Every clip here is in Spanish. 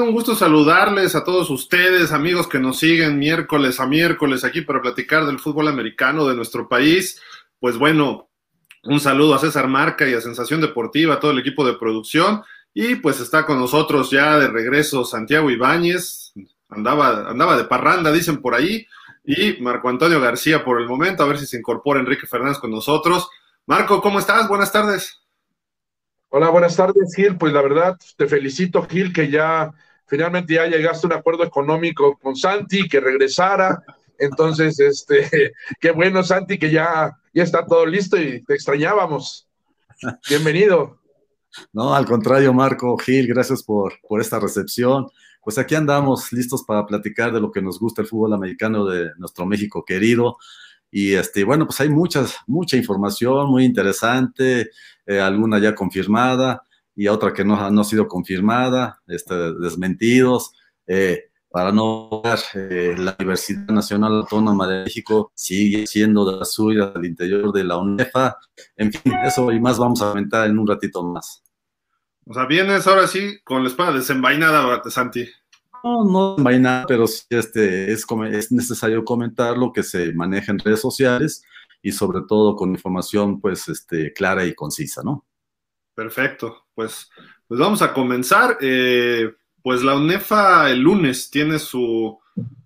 Un gusto saludarles a todos ustedes, amigos que nos siguen miércoles a miércoles aquí para platicar del fútbol americano de nuestro país. Pues bueno, un saludo a César Marca y a Sensación Deportiva, a todo el equipo de producción. Y pues está con nosotros ya de regreso Santiago Ibáñez, andaba, andaba de parranda, dicen por ahí, y Marco Antonio García por el momento, a ver si se incorpora Enrique Fernández con nosotros. Marco, ¿cómo estás? Buenas tardes. Hola, buenas tardes, Gil. Pues la verdad, te felicito, Gil, que ya finalmente ya llegaste a un acuerdo económico con Santi, que regresara. Entonces, este, qué bueno, Santi, que ya, ya está todo listo y te extrañábamos. Bienvenido. No, al contrario, Marco, Gil, gracias por, por esta recepción. Pues aquí andamos listos para platicar de lo que nos gusta el fútbol americano de nuestro México querido. Y este, bueno, pues hay muchas, mucha información muy interesante, eh, alguna ya confirmada y otra que no, ha sido confirmada, este, desmentidos. Eh, para no ver, eh, la Universidad Nacional Autónoma de México sigue siendo de la suya al interior de la UNEFA. En fin, eso y más vamos a comentar en un ratito más. O sea, vienes ahora sí con la espada desenvainada, Santi. No, no vaina, pero sí este, es, es necesario comentar lo que se maneja en redes sociales y sobre todo con información pues este, clara y concisa, ¿no? Perfecto, pues, pues vamos a comenzar. Eh, pues la UNEFA el lunes tiene su,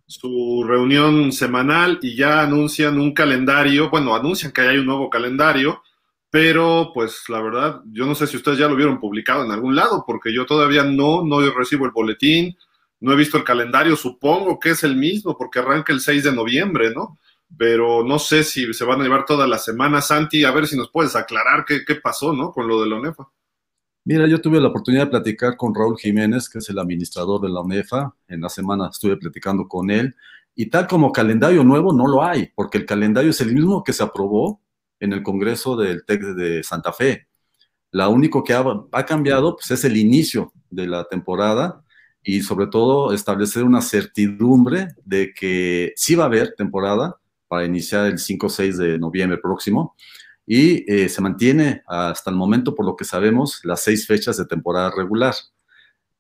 su reunión semanal y ya anuncian un calendario, bueno, anuncian que hay un nuevo calendario, pero pues la verdad, yo no sé si ustedes ya lo vieron publicado en algún lado, porque yo todavía no, no recibo el boletín, no he visto el calendario, supongo que es el mismo porque arranca el 6 de noviembre, ¿no? Pero no sé si se van a llevar toda la semana, Santi, a ver si nos puedes aclarar qué, pasó, ¿no? Con lo de la UNEFA. Mira, yo tuve la oportunidad de platicar con Raúl Jiménez, que es el administrador de la UNEFA. En la semana estuve platicando con él. Y tal como calendario nuevo no lo hay, porque el calendario es el mismo que se aprobó en el Congreso del TEC de Santa Fe. Lo único que ha, ha cambiado pues, es el inicio de la temporada y sobre todo establecer una certidumbre de que sí va a haber temporada para iniciar el 5 o 6 de noviembre próximo y eh, se mantiene hasta el momento, por lo que sabemos, las seis fechas de temporada regular.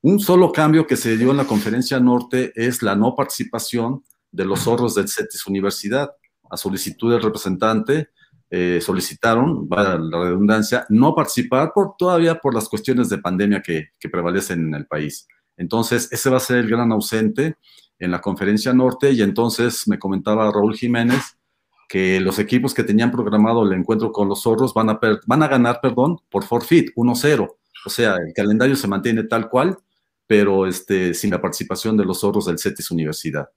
Un solo cambio que se dio en la conferencia norte es la no participación de los zorros del CETIS Universidad. A solicitud del representante, eh, solicitaron, va la redundancia, no participar por, todavía por las cuestiones de pandemia que, que prevalecen en el país. Entonces, ese va a ser el gran ausente en la conferencia norte y entonces me comentaba Raúl Jiménez que los equipos que tenían programado el encuentro con los zorros van a, ganar, perdón, por forfeit, 1-0. O sea, el calendario se mantiene tal cual, pero este, sin la participación de los zorros del CETIS Universidad.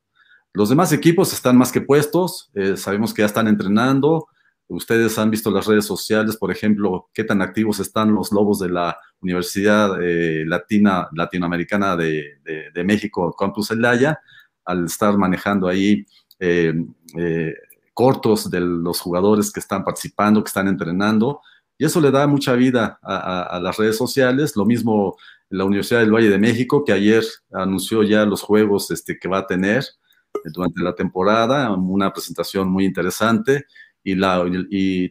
Los demás equipos están más que puestos, eh, sabemos que ya están entrenando, Ustedes han visto las redes sociales, por ejemplo, qué tan activos están los lobos de la Universidad eh, Latina, Latinoamericana de, México, Campus Elaya, al estar manejando ahí eh, eh, cortos de los jugadores que están participando, que están entrenando, y eso le da mucha vida a, las redes sociales. Lo mismo la Universidad del Valle de México, que ayer anunció ya los juegos este, que va a tener durante la temporada, una presentación muy interesante y, la,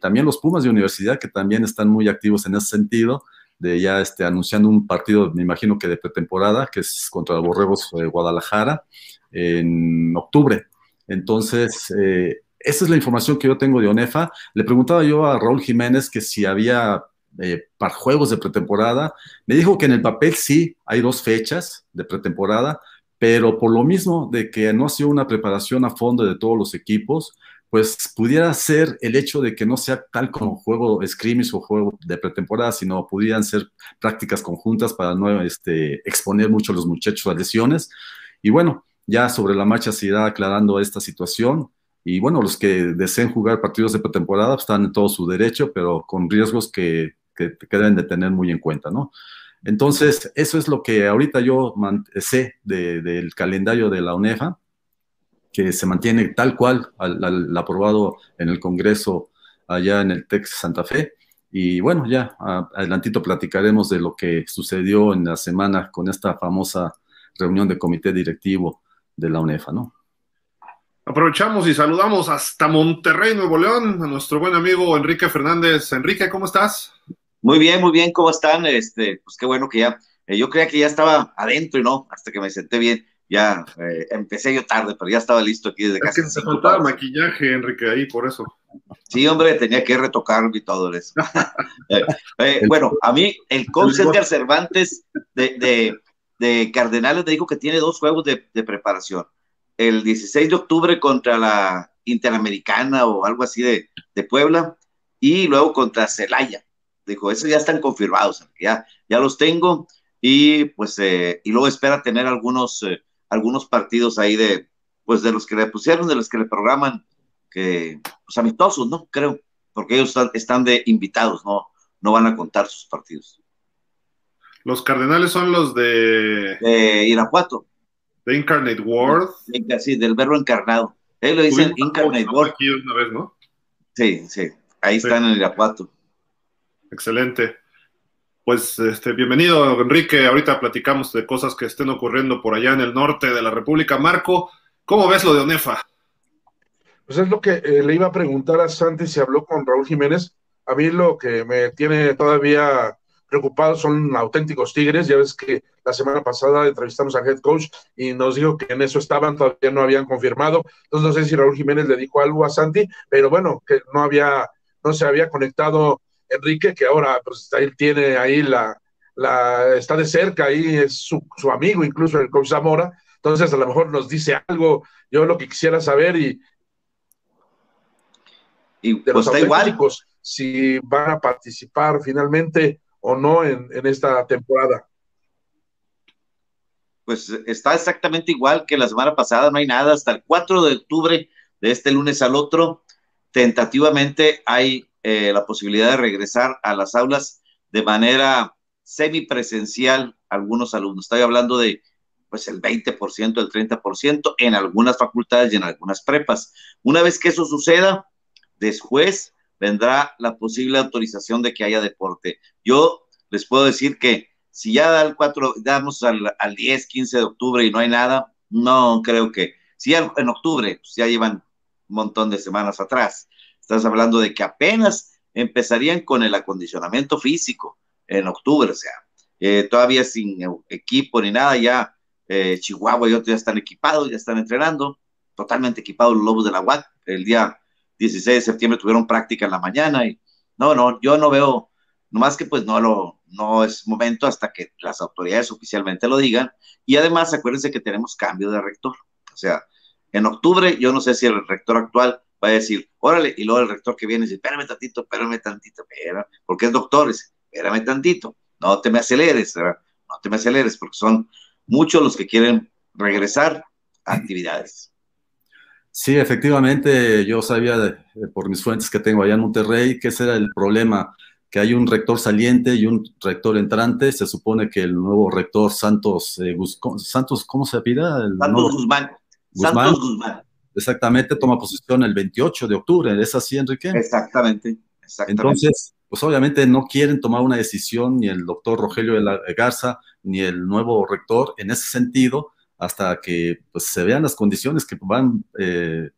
también los Pumas de universidad que también están muy activos en ese sentido, de ya este, anunciando un partido, me imagino que de pretemporada, que es contra Borregos de Guadalajara en octubre. Entonces, eh, esa es la información que yo tengo de ONEFA. Le preguntaba yo a Raúl Jiménez que si había eh, juegos de pretemporada. Me dijo que en el papel sí hay dos fechas de pretemporada, pero por lo mismo de que no ha sido una preparación a fondo de todos los equipos, pues pudiera ser el hecho de que no sea tal como juego scrimmage o juego de pretemporada, sino pudieran ser prácticas conjuntas para no este, exponer mucho a los muchachos a lesiones. Y bueno, ya sobre la marcha se irá aclarando esta situación. Y bueno, los que deseen jugar partidos de pretemporada pues, están en todo su derecho, pero con riesgos que, que, deben de tener muy en cuenta, ¿no? Entonces, eso es lo que ahorita yo sé del calendario de la UNEFA que se mantiene tal cual al, aprobado en el Congreso allá en el TEX Santa Fe. Y bueno, ya adelantito platicaremos de lo que sucedió en la semana con esta famosa reunión de comité directivo de la UNEFA, ¿no? Aprovechamos y saludamos hasta Monterrey, Nuevo León, a nuestro buen amigo Enrique Fernández. Enrique, ¿cómo estás? Muy bien, muy bien, ¿cómo están? Este, pues qué bueno que ya Eh, yo creía que ya estaba adentro y no, hasta que me senté bien. Ya eh, empecé yo tarde, pero ya estaba listo aquí desde casi. Es que se faltaba maquillaje, Enrique, ahí por eso. Sí, hombre, tenía que retocarme y todo eso. bueno, a mí el Edgar Cervantes de, de, Cardenales me dijo que tiene dos juegos de, de preparación. El 16 de octubre contra la Interamericana o algo así de, de Puebla y luego contra Celaya. Dijo, esos ya están confirmados, ya, ya los tengo y pues, eh, y luego espera tener algunos, eh, algunos partidos ahí de, pues de los que le pusieron, de los que le programan, que, pues amistosos, ¿no? Creo, porque ellos están, de invitados, ¿no? No van a contar sus partidos. Los Cardenales son los de... De Irapuato. De Incarnate World. Sí, del verbo encarnado. Él lo dicen Incarnate World. Aquí una vez, ¿no? Sí, sí. Ahí están en Irapuato. Excelente. Pues este, bienvenido, Enrique. Ahorita platicamos de cosas que estén ocurriendo por allá en el norte de la República. Marco, ¿cómo ves lo de Onefa? Pues es lo que eh, le iba a preguntar a Santi si habló con Raúl Jiménez. A mí lo que me tiene todavía preocupado son auténticos tigres. Ya ves que la semana pasada entrevistamos a head coach y nos dijo que en eso estaban, todavía no habían confirmado. Entonces no sé si Raúl Jiménez le dijo algo a Santi, pero bueno, que no había no se había conectado Enrique, que ahora pues él tiene ahí la, la está de cerca, ahí es su, amigo, incluso el coach Zamora, entonces a lo mejor nos dice algo, yo lo que quisiera saber y, y de los pues, auténticos, si van a participar finalmente o no en, en esta temporada. Pues está exactamente igual que la semana pasada, no hay nada, hasta el 4 de octubre de este lunes al otro, tentativamente hay eh, la posibilidad de regresar a las aulas de manera semipresencial algunos alumnos. Estoy hablando de pues el 20%, el 30% en algunas facultades y en algunas prepas. Una vez que eso suceda, después vendrá la posible autorización de que haya deporte. Yo les puedo decir que si ya da el 4, damos al, al 10, 15 de octubre y no hay nada, no creo que, si en octubre, pues ya llevan un montón de semanas atrás. Estás hablando de que apenas empezarían con el acondicionamiento físico en octubre, o sea, eh, todavía sin equipo ni nada, ya eh, Chihuahua y otros ya están equipados, ya están entrenando, totalmente equipados los Lobos de la UAC. El día 16 de septiembre tuvieron práctica en la mañana y no, no, yo no veo, nomás que pues no lo, no es momento hasta que las autoridades oficialmente lo digan. Y además, acuérdense que tenemos cambio de rector. O sea, en octubre, yo no sé si el rector actual va a decir, órale, y luego el rector que viene dice, espérame tantito, espérame tantito, espérame, porque es doctor, espérame tantito, no te me aceleres, ¿verdad? no te me aceleres, porque son muchos los que quieren regresar a actividades. Sí, efectivamente, yo sabía por mis fuentes que tengo allá en Monterrey que ese era el problema, que hay un rector saliente y un rector entrante. Se supone que el nuevo rector Santos, eh, Santos, ¿cómo se pida? Santos Guzmán. Santos Guzmán. Exactamente, toma posición el 28 de octubre, ¿es así, Enrique? Exactamente, exactamente. Entonces, pues obviamente no quieren tomar una decisión ni el doctor Rogelio de la Garza ni el nuevo rector en ese sentido hasta que pues, se vean las condiciones que van eh,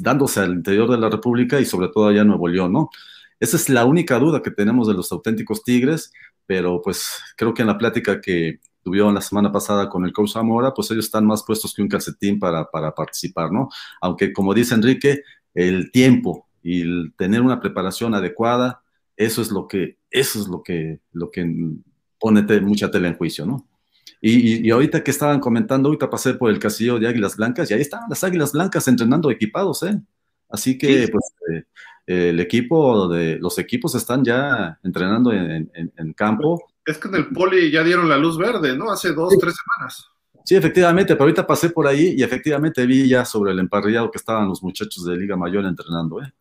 dándose al interior de la República y sobre todo allá en Nuevo León, ¿no? Esa es la única duda que tenemos de los auténticos Tigres, pero pues creo que en la plática que tuvieron la semana pasada con el coach Zamora, pues ellos están más puestos que un calcetín para, para participar, ¿no? Aunque como dice Enrique, el tiempo y el tener una preparación adecuada, eso es lo que, eso es lo que, lo que pone mucha tela en juicio, ¿no? Y, y, ahorita que estaban comentando, ahorita pasé por el castillo de Águilas Blancas y ahí están las Águilas Blancas entrenando equipados, ¿eh? Así que, pues, eh, el equipo de, los equipos están ya entrenando en, en, en campo es que en el poli ya dieron la luz verde, ¿no? Hace dos, tres semanas. Sí, efectivamente, pero ahorita pasé por ahí y efectivamente vi ya sobre el emparrillado que estaban los muchachos de Liga Mayor entrenando, ¿eh?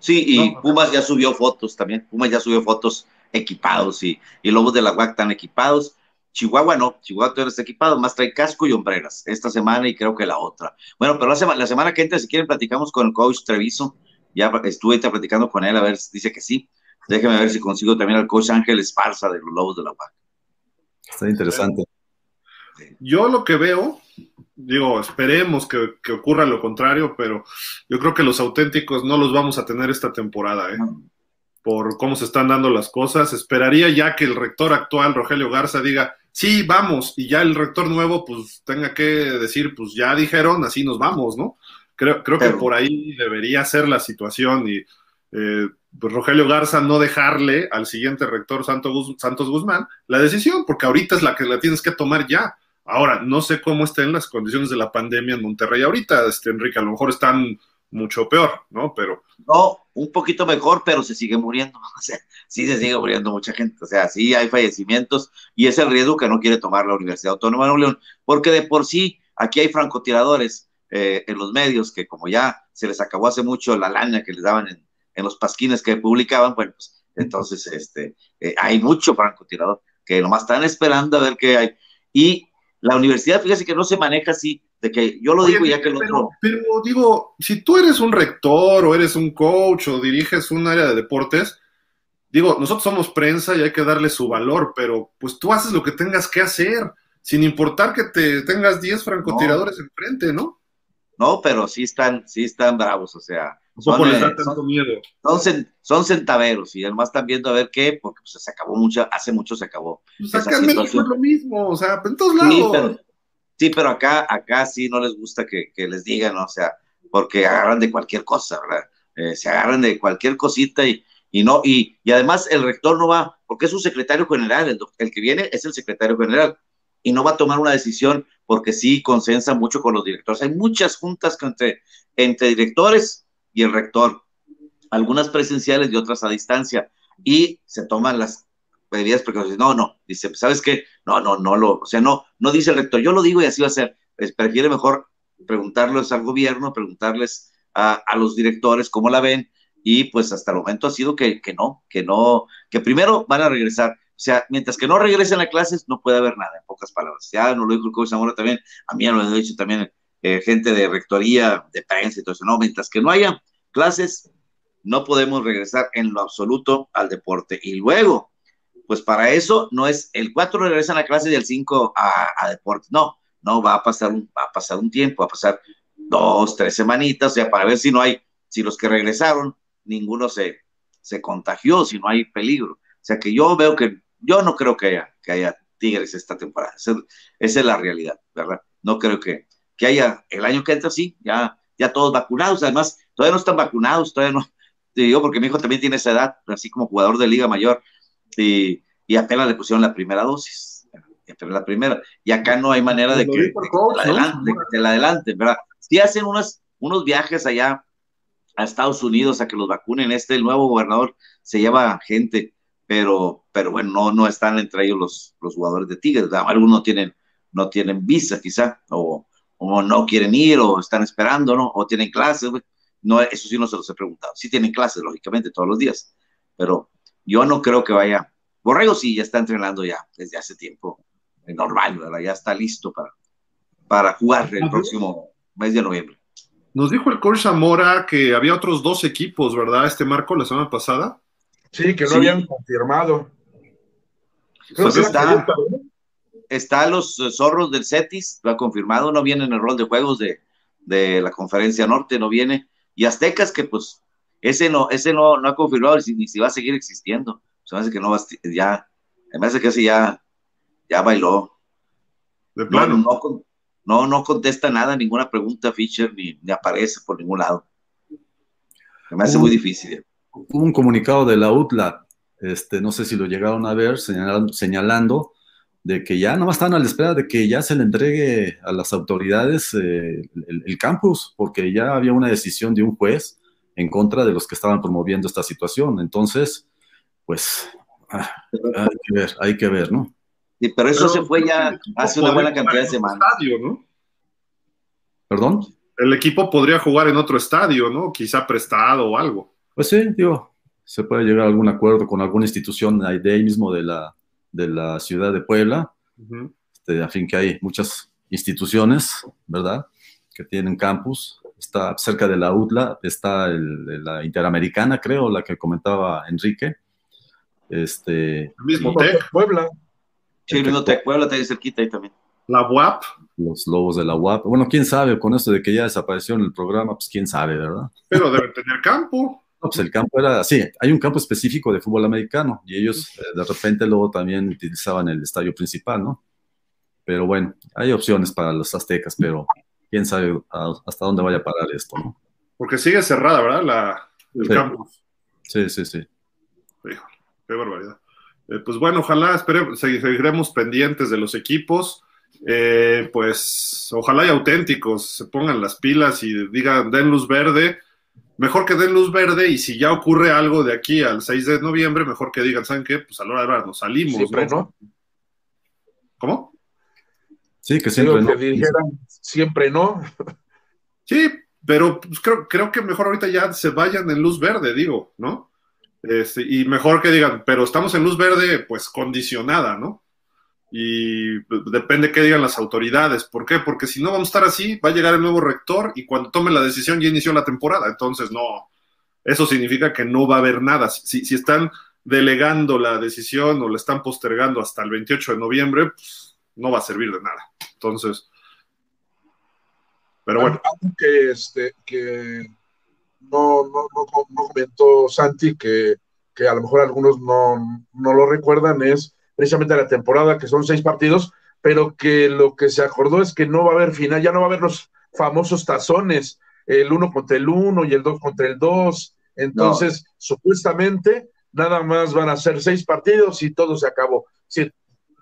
Sí, y Pumas ya subió fotos también. Pumas ya subió fotos equipados y, y Lobos de la UAC están equipados. Chihuahua no, Chihuahua todavía está equipado, más trae casco y hombreras esta semana y creo que la otra. Bueno, pero la, semana, la semana que entra, si quieren, platicamos con el coach Treviso. Ya estuve platicando con él, a ver, dice que sí. Déjeme ver si consigo también al coach Ángel Esparza de los Lobos de la UAC. Está interesante. Yo lo que veo, digo, esperemos que, ocurra lo contrario, pero yo creo que los auténticos no los vamos a tener esta temporada, ¿eh? por cómo se están dando las cosas. Esperaría ya que el rector actual, Rogelio Garza, diga, sí, vamos, y ya el rector nuevo, pues tenga que decir, pues ya dijeron, así nos vamos, ¿no? Creo, creo que por ahí debería ser la situación y eh, pues Rogelio Garza no dejarle al siguiente rector Santos Guzmán la decisión, porque ahorita es la que la tienes que tomar ya. Ahora, no sé cómo estén las condiciones de la pandemia en Monterrey ahorita, este, Enrique, a lo mejor están mucho peor, ¿no? Pero. No, un poquito mejor, pero se sigue muriendo. O sea, sí se sigue muriendo mucha gente. O sea, sí hay fallecimientos y es el riesgo que no quiere tomar la Universidad Autónoma de Nuevo León, porque de por sí aquí hay francotiradores eh, en los medios que, como ya se les acabó hace mucho la lana que les daban en, en los pasquines que publicaban, bueno, pues entonces este, eh, hay mucho francotirador que nomás están esperando a ver qué hay. Y la universidad, fíjese que no se maneja así de que yo lo digo ya que el otro. Pero digo, si tú eres un rector o eres un coach o diriges un área de deportes, digo, nosotros somos prensa y hay que darle su valor, pero pues tú haces lo que tengas que hacer, sin importar que te tengas 10 francotiradores enfrente, ¿no? No, pero sí están, sí están bravos, o sea. Son, les da tanto miedo? Son, centaveros y además están viendo a ver qué, porque pues, se acabó mucho, hace mucho se acabó. Pues acá en México es lo mismo, o sea, en todos lados. Sí, pero acá, acá sí no les gusta que, les digan, o sea, porque agarran de cualquier cosa, ¿verdad? Eh, se agarran de cualquier cosita y, y no, y, y, además el rector no va, porque es un secretario general, el, el, que viene es el secretario general, y no va a tomar una decisión porque sí consensa mucho con los directores. Hay muchas juntas entre, entre directores y el rector, algunas presenciales y otras a distancia, y se toman las medidas porque no, no, dice, ¿sabes qué? No, no, no lo, o sea, no, no dice el rector, yo lo digo y así va a ser, prefiere mejor preguntarles al gobierno, preguntarles a, los directores cómo la ven, y pues hasta el momento ha sido que, que, no, que no, que primero van a regresar. O sea, mientras que no regresen a clases, no puede haber nada, en pocas palabras. Ya no lo dijo el coach Zamora también, a mí ya lo he dicho también eh, gente de rectoría, de prensa y todo eso. No, mientras que no haya clases, no podemos regresar en lo absoluto al deporte. Y luego, pues para eso no es el 4 regresan a clase y el 5 a, a deportes. No, no, va a pasar un, va a pasar un tiempo, va a pasar dos, tres semanitas, o sea, para ver si no hay, si los que regresaron, ninguno se, se contagió, si no hay peligro. O sea que yo veo que, yo no creo que haya, que haya Tigres esta temporada. Esa, esa es la realidad, ¿verdad? No creo que, que haya, el año que entra sí, ya, ya todos vacunados, además, todavía no están vacunados, todavía no, digo, porque mi hijo también tiene esa edad, así como jugador de Liga Mayor, y, y apenas le pusieron la primera dosis, apenas la primera, y acá no hay manera de que, la adelante, de la adelante, ¿verdad? Si hacen unos, unos viajes allá a Estados Unidos a que los vacunen, este, el nuevo gobernador se lleva gente, pero, pero bueno, no, no están entre ellos los, los jugadores de Tigres, algunos tienen, no tienen visa quizá, o, o no quieren ir, o están esperando, ¿no? O tienen clases, no, eso sí no se los he preguntado. Sí tienen clases, lógicamente, todos los días, pero yo no creo que vaya. Borrego sí, ya está entrenando ya desde hace tiempo, normal, ¿verdad? Ya está listo para, para jugar el próximo mes de noviembre. Nos dijo el coach Zamora que había otros dos equipos, ¿verdad? Este marco la semana pasada. Sí, que no habían confirmado. Pues está, está los zorros del CETIS, lo ha confirmado, no viene en el rol de juegos de, de la conferencia norte, no viene. Y Aztecas, que pues ese no, ese no, no ha confirmado ni si va a seguir existiendo. Se me hace que no va ya, me hace que ese ya, ya bailó. De plano. No, no, no, contesta nada, ninguna pregunta Fischer, ni, aparece por ningún lado. me hace muy difícil. Hubo un comunicado de la UTLA, este, no sé si lo llegaron a ver, señalando, señalando de que ya más están a la espera de que ya se le entregue a las autoridades eh, el, campus, porque ya había una decisión de un juez en contra de los que estaban promoviendo esta situación. Entonces, pues ah, hay que ver, hay que ver, ¿no? Sí, pero eso se fue ya hace una buena cantidad de semanas. Estadio, ¿no? ¿Perdón? El equipo podría jugar en otro estadio, ¿no? Quizá prestado o algo. Pues sí, digo, se puede llegar a algún acuerdo con alguna institución de ahí mismo de la, de la ciudad de Puebla, este, a fin que hay muchas instituciones, ¿verdad? Que tienen campus está cerca de la UTLA, está la Interamericana, creo, la que comentaba Enrique. Este, el mismo TEC. Puebla. Sí, el mismo TEC, Puebla está ahí cerquita ahí también. La UAP. Los lobos de la UAP. Bueno, quién sabe, con esto de que ya desapareció en el programa, pues quién sabe, ¿verdad? Pero debe tener campo. No, pues el campo era, sí, hay un campo específico de fútbol americano y ellos eh, de repente luego también utilizaban el estadio principal, ¿no? Pero bueno, hay opciones para los aztecas, pero quién sabe hasta dónde vaya a parar esto, ¿no? Porque sigue cerrada, ¿verdad? La, el Sí. campus. Sí, sí, sí. Híjole, qué barbaridad. Eh, pues bueno, ojalá espere- segui- seguiremos pendientes de los equipos. Eh, pues ojalá y auténticos se pongan las pilas y digan, den luz verde. Mejor que den luz verde y si ya ocurre algo de aquí al 6 de noviembre, mejor que digan, ¿saben qué? Pues a la hora de verdad nos salimos. Siempre no. ¿Cómo? Sí, que siempre, ¿no? que dijeran siempre no. Sí, pero pues, creo, creo que mejor ahorita ya se vayan en luz verde, digo, ¿no? Este, y mejor que digan, pero estamos en luz verde, pues condicionada, ¿no? Y pues, depende qué digan las autoridades. ¿Por qué? Porque si no vamos a estar así, va a llegar el nuevo rector y cuando tome la decisión ya inició la temporada. Entonces, no, eso significa que no va a haber nada. Si, si están delegando la decisión o la están postergando hasta el 28 de noviembre, pues, no va a servir de nada. Entonces, pero bueno. Algo que, este, que no, no, no, no comentó Santi, que, que a lo mejor algunos no, no lo recuerdan, es precisamente la temporada, que son seis partidos, pero que lo que se acordó es que no va a haber final, ya no va a haber los famosos tazones, el uno contra el uno y el dos contra el dos. Entonces, supuestamente, nada más van a ser seis partidos y todo se acabó. Sí,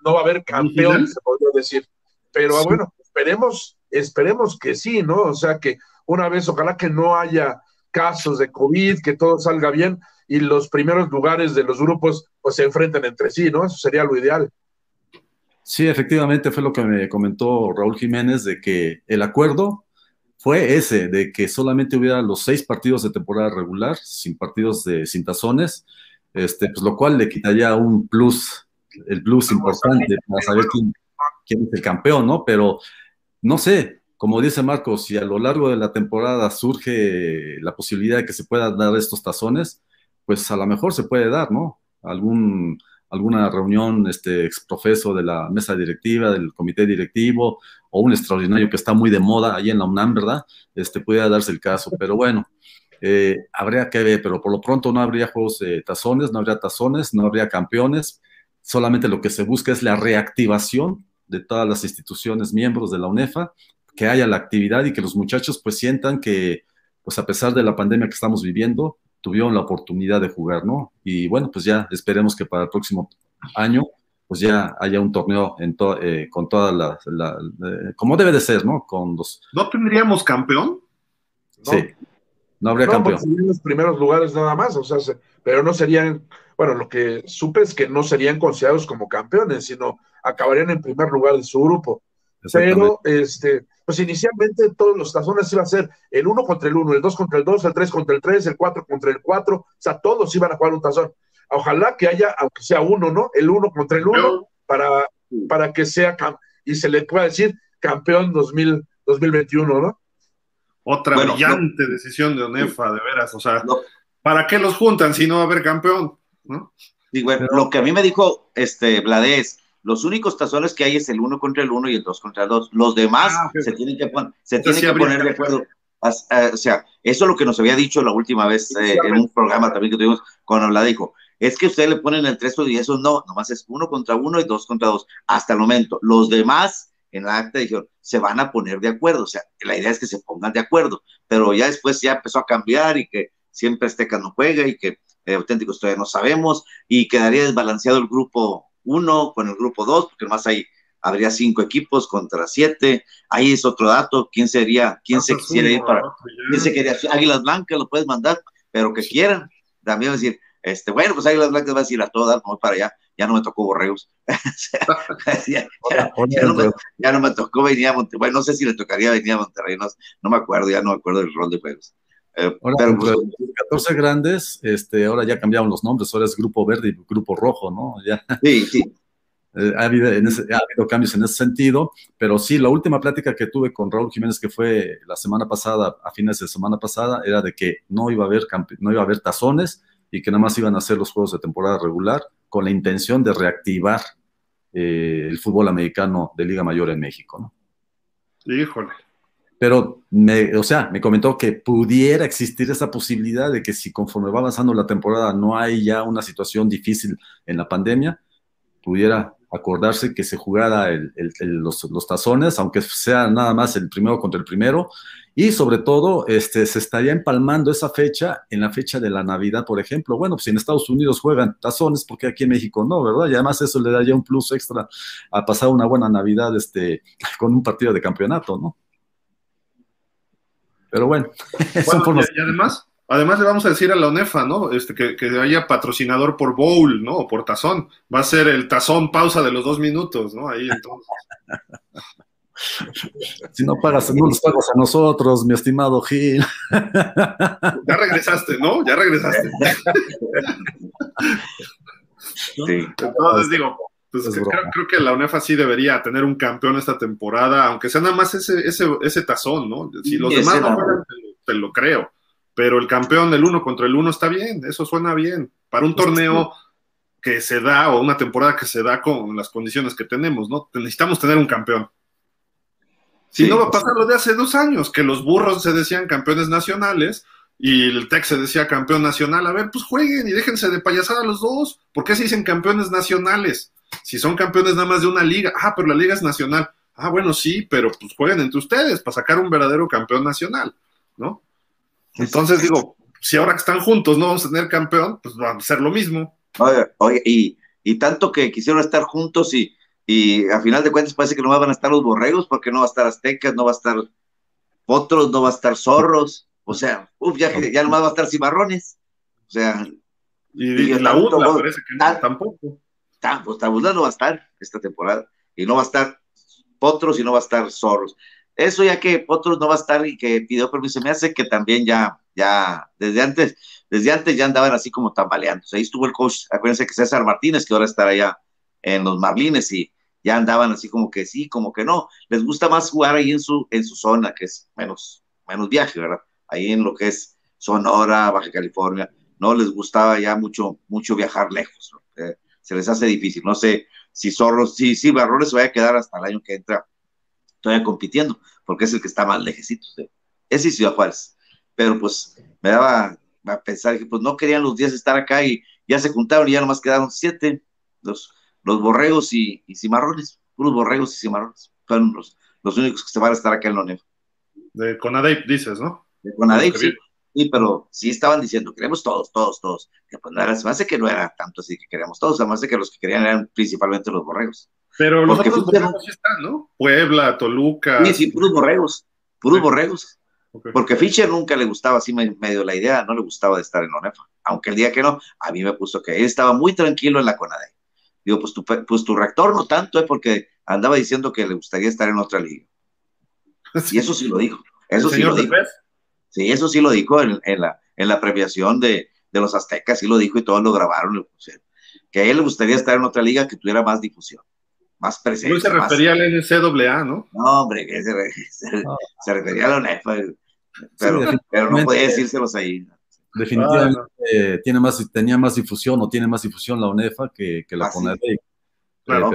no va a haber campeón, se podría decir. Pero Sí. bueno, esperemos, esperemos que sí, ¿no? O sea que una vez, ojalá que no haya casos de COVID, que todo salga bien y los primeros lugares de los grupos pues se enfrenten entre sí, ¿no? Eso sería lo ideal. Sí, efectivamente fue lo que me comentó Raúl Jiménez de que el acuerdo fue ese, de que solamente hubiera los seis partidos de temporada regular, sin partidos de sin tazones, este, pues lo cual le quitaría un plus, el plus importante para saber quién, quién es el campeón, ¿no? Pero no sé, como dice Marcos, si a lo largo de la temporada surge la posibilidad de que se puedan dar estos tazones, pues a lo mejor se puede dar, ¿no? Algún alguna reunión este, exprofeso de la mesa directiva, del comité directivo, o un extraordinario que está muy de moda ahí en la UNAM, ¿verdad? Este, pudiera darse el caso, pero bueno, eh, habría que ver, pero por lo pronto no habría juegos de tazones, no habría tazones, no habría campeones, solamente lo que se busca es la reactivación de todas las instituciones miembros de la UNEFA, que haya la actividad y que los muchachos pues sientan que, pues a pesar de la pandemia que estamos viviendo, tuvieron la oportunidad de jugar, ¿no? Y bueno, pues ya esperemos que para el próximo año, pues ya haya un torneo en to eh, con toda la, la eh, como debe de ser, ¿no? Con los... ¿No tendríamos campeón? ¿no? Sí, no habría No, campeón. serían los primeros lugares nada más, o sea, se- pero no serían, bueno, lo que supe es que no serían considerados como campeones, sino acabarían en primer lugar de su grupo. Pero, este, pues inicialmente todos los tazones iban a ser el 1 contra el 1, el 2 contra el 2, el 3 contra el 3, el 4 contra el 4, o sea, todos iban a jugar un tazón. Ojalá que haya, aunque sea uno, ¿no? El 1 contra el 1, para, para que sea, cam- y se le pueda decir campeón 2000, 2021, ¿no? Otra Bueno, brillante decisión de ONEFA, de veras. O sea, No. ¿para qué los juntan si no va a haber campeón? ¿No? Güey, Pero- lo que a mí me dijo este Blade es, los únicos tazones que hay es el uno contra el uno y el dos contra el dos. Los demás Ah, se tienen que, pon- se tienen que poner de acuerdo. Eh, o sea, eso es lo que nos había dicho la última vez eh, en un programa también que tuvimos con dijo, es que ustedes le ponen el tres y eso no, nomás es uno contra uno y dos contra dos, hasta el momento. Los demás en la acta dijeron, se van a poner de acuerdo, o sea, la idea es que se pongan de acuerdo, pero ya después ya empezó a cambiar y que siempre Azteca no juega y que eh, auténticos todavía no sabemos y quedaría desbalanceado el grupo 1 con el grupo 2, porque más ahí habría cinco equipos contra siete. Ahí es otro dato, quién sería, quién se quisiera uno ir para, quién se quería, Águilas Blancas lo puedes mandar, pero que quieran. También decir, este, bueno, pues Águilas Blancas va a decir a todas, vamos para allá, ya no me tocó Borreos. ya, ya- ya no me, ya no me tocó venir a Monterrey. Bueno, no sé si le tocaría venir a Monterrey, no, no me acuerdo, ya no me acuerdo del rol de juegos. Eh, Ahora, pero dentro pues, de los 14 grandes, este, ahora ya cambiaron los nombres, ahora es Grupo Verde y Grupo Rojo, ¿no? Ya sí, sí, eh, ha, habido, en ese- ha habido cambios en ese sentido, pero sí, la última plática que tuve con Raúl Jiménez, que fue la semana pasada, a fines de semana pasada, era de que no iba a haber, no iba a haber tazones y que nada más iban a hacer los juegos de temporada regular con la intención de reactivar eh, el fútbol americano de Liga Mayor en México, ¿no? Híjole. Pero me, o sea, me comentó que pudiera existir esa posibilidad de que si conforme va avanzando la temporada no hay ya una situación difícil en la pandemia, pudiera acordarse que se jugara los, los, tazones, aunque sea nada más el primero contra el primero, y sobre todo este, se estaría empalmando esa fecha en la fecha de la Navidad, por ejemplo. Bueno, pues en Estados Unidos juegan tazones, porque aquí en México no, ¿verdad? Y además eso le daría un plus extra a pasar una buena Navidad este, con un partido de campeonato, ¿no? Pero bueno, bueno y, además, además le vamos a decir a la UNEFA, ¿no? Este, que, haya patrocinador por bowl, ¿no? O por tazón. Va a ser el tazón pausa de los dos minutos, ¿no? Ahí entonces. si no pagas, no nos pagas a nosotros, mi estimado Gil. Ya regresaste, ¿no? Ya regresaste. Sí. Entonces digo, pues creo, que la UNEFA sí debería tener un campeón esta temporada, aunque sea nada más ese, ese, ese tazón, ¿no? Si los demás no juegan, te, lo creo. Pero el campeón del uno contra el uno está bien, eso suena bien. Para un torneo que se da o una temporada que se da con las condiciones que tenemos, ¿no? Necesitamos tener un campeón. Si no va a pasar lo de hace dos años, que los burros se decían campeones nacionales y el Tex se decía campeón nacional. A ver, pues jueguen y déjense de payasar a los dos. ¿Por qué se dicen campeones nacionales? Si son campeones nada más de una liga, ah, pero la liga es nacional. Ah, bueno, sí, pero pues jueguen entre ustedes para sacar un verdadero campeón nacional, ¿no? Entonces digo, si ahora que están juntos no vamos a tener campeón, pues va a ser lo mismo. Oye, oye y, y tanto que quisieron estar juntos y, y a final de cuentas parece que no van a estar los borregos porque no va a estar Aztecas, no va a estar Potros, no va a estar Zorros, o sea, uf, ya, ya nomás va a estar Cimarrones, o sea. Y, la UDLA parece que no, tampoco Tabuzla no va a estar esta temporada, y no va a estar Potros y no va a estar Zorros. Eso ya que Potros no va a estar y que pidió permiso, me hace que también ya, ya, desde antes, desde antes ya andaban así como tambaleando. ahí estuvo el coach, acuérdense que César Martínez, que ahora estará allá en los Marlines, y ya andaban así como que sí, como que no. Les gusta más jugar ahí en su, en su zona, que es menos, menos viaje, ¿verdad? Ahí en lo que es Sonora, Baja California, no les gustaba ya mucho, mucho viajar lejos. ¿no? Eh, se les hace difícil. No sé si Zorros, si, si Barrones se vaya a quedar hasta el año que entra todavía compitiendo, porque es el que está más lejecito. Ese es Ciudad Juárez. Pero pues me daba a pensar que pues no querían los días estar acá y ya se juntaron y ya nomás quedaron siete, los, los borregos y, cimarrones, puros borregos y cimarrones. Fueron los, los únicos que se van a estar acá en la UNEF. De Conadeip dices, ¿no? De Conadeip, sí. Sí, pero sí estaban diciendo, queremos todos, todos, todos. Que pues nada, se me hace que no era tanto así que queríamos todos, además de que los que querían eran principalmente los borregos. Pero los otros borregos sí están, ¿no? Puebla, Toluca. Sí, sí, puros borregos, puros borregos. Porque Fischer nunca le gustaba así medio la idea, no le gustaba de estar en ONEFA. Aunque el día que no, a mí me puso que él estaba muy tranquilo en la CONADE. Digo, pues tu, pues tu rector no tanto, ¿eh? porque andaba diciendo que le gustaría estar en otra liga. Y eso sí lo dijo. Eso sí lo dijo. Sí, eso sí lo dijo en, la, en la premiación de, los aztecas, sí lo dijo y todos lo grabaron. que a él le gustaría estar en otra liga que tuviera más difusión, más presencia. No se refería al NCAA, ¿no? No, hombre, se, refería a la UNEFA, pero, no podía decírselos ahí. Definitivamente ah, tiene más, tenía más difusión o tiene más difusión la UNEFA que, la ah, CONADE. Claro,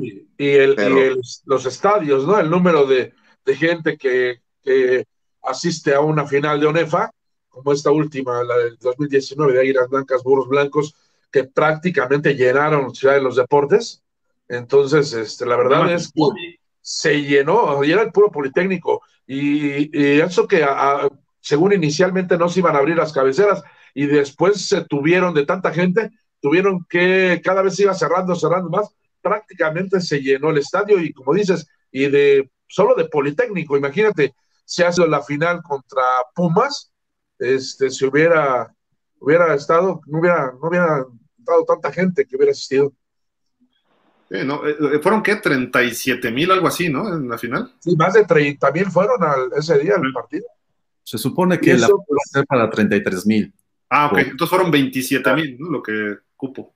y, el, los estadios, ¿no? El número de, gente que, que asiste a una final de ONEFA, como esta última, la del 2019 de Águilas Blancas, Burros Blancos, que prácticamente llenaron Ciudad de los Deportes. Entonces, este, la verdad es que se llenó, y era el puro Politécnico. Y, eso que según inicialmente no se iban a abrir las cabeceras y después se tuvieron de tanta gente, tuvieron que cada vez se iba cerrando, cerrando más, prácticamente se llenó el estadio y como dices, y de solo de Politécnico, imagínate, se hace la final contra Pumas, este, si hubiera, hubiera estado, no hubiera, no hubiera dado tanta gente que hubiera asistido. no, eh, eh, ¿Fueron qué? ¿37 mil, algo así, no? En la final. Sí, más de 30 mil fueron al, ese día al partido. Se supone que la puede ser para 33 mil. Ah, ok. Entonces fueron 27 mil, ¿no? Lo que cupo.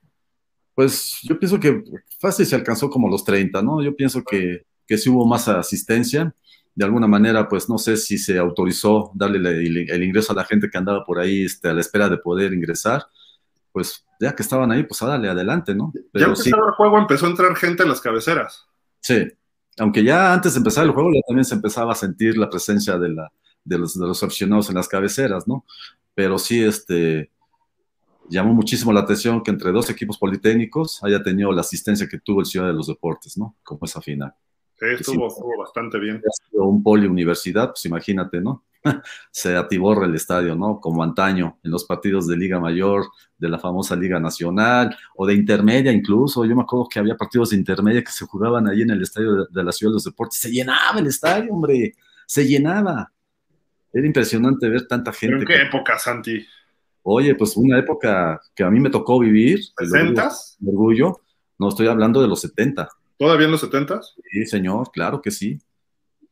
Pues yo pienso que fácil se alcanzó como los 30, ¿no? Yo pienso que, que sí hubo más asistencia de alguna manera, pues no sé si se autorizó darle el, ingreso a la gente que andaba por ahí este, a la espera de poder ingresar, pues ya que estaban ahí, pues a darle adelante, ¿no? Pero ya empezó el juego, empezó a entrar gente en las cabeceras. Sí. Aunque ya antes de empezar el juego ya también se empezaba a sentir la presencia de, la, de, los, de los aficionados en las cabeceras, ¿no? Pero sí, este, llamó muchísimo la atención que entre dos equipos politécnicos haya tenido la asistencia que tuvo el Ciudad de los Deportes, ¿no? Como esa final. Sí, estuvo, estuvo bastante bien. Un poliuniversidad, pues imagínate, ¿no? se atiborra el estadio, ¿no? Como antaño, en los partidos de Liga Mayor, de la famosa Liga Nacional, o de intermedia incluso. Yo me acuerdo que había partidos de intermedia que se jugaban ahí en el estadio de, la Ciudad de los Deportes. Se llenaba el estadio, hombre, se llenaba. Era impresionante ver tanta gente. ¿En qué época, Santi? Oye, pues una época que a mí me tocó vivir. ¿70s? Orgullo. No estoy hablando de los 70. ¿Todavía en los 70 Sí, señor, claro que sí.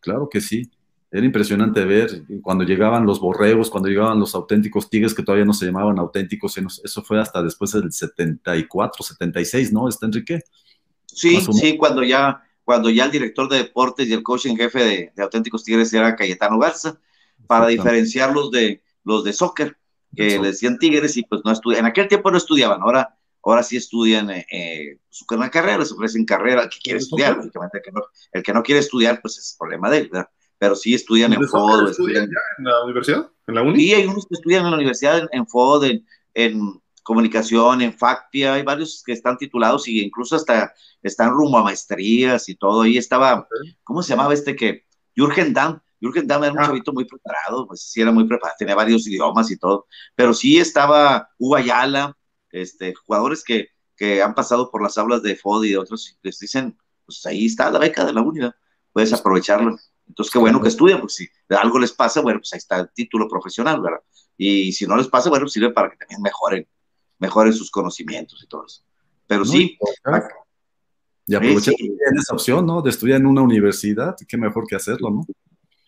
Claro que sí. Era impresionante ver cuando llegaban los borregos, cuando llegaban los auténticos tigres que todavía no se llamaban auténticos. Eso fue hasta después del 74, 76, ¿no? ¿Está Enrique? Sí, sí, cuando ya, cuando ya el director de deportes y el coach en jefe de, auténticos tigres era Cayetano Garza, para diferenciarlos de los de soccer, que le decían tigres y pues no estudian. En aquel tiempo no estudiaban, ahora, ahora sí estudian eh, eh su carrera, se ofrecen carrera, el que quiere estudiar, lógicamente el que, no, el que no quiere estudiar, pues es problema de él, ¿verdad? pero sí estudian en FOD. ¿Estudian en la universidad? ¿En la uni? Sí, hay unos que estudian en la universidad en, en FOD, en, comunicación, en FACTIA, hay varios que están titulados y incluso hasta están rumbo a maestrías y todo. Ahí estaba, ¿cómo se llamaba este que? Jürgen Damm. Jürgen Damm era un ah. chavito muy preparado, pues sí era muy preparado, tenía varios idiomas y todo, pero sí estaba Hugo Ayala, este, jugadores que, que han pasado por las aulas de FOD y de otros, les dicen, pues ahí está la beca de la unidad, puedes aprovecharlo. Entonces, qué bueno que estudian, porque si algo les pasa, bueno, pues ahí está el título profesional, ¿verdad? Y si no les pasa, bueno, pues sirve para que también mejoren, mejoren sus conocimientos y todo eso. Pero sí. Y aprovechar esa opción, ¿no? De estudiar en una universidad, qué mejor que hacerlo, ¿no?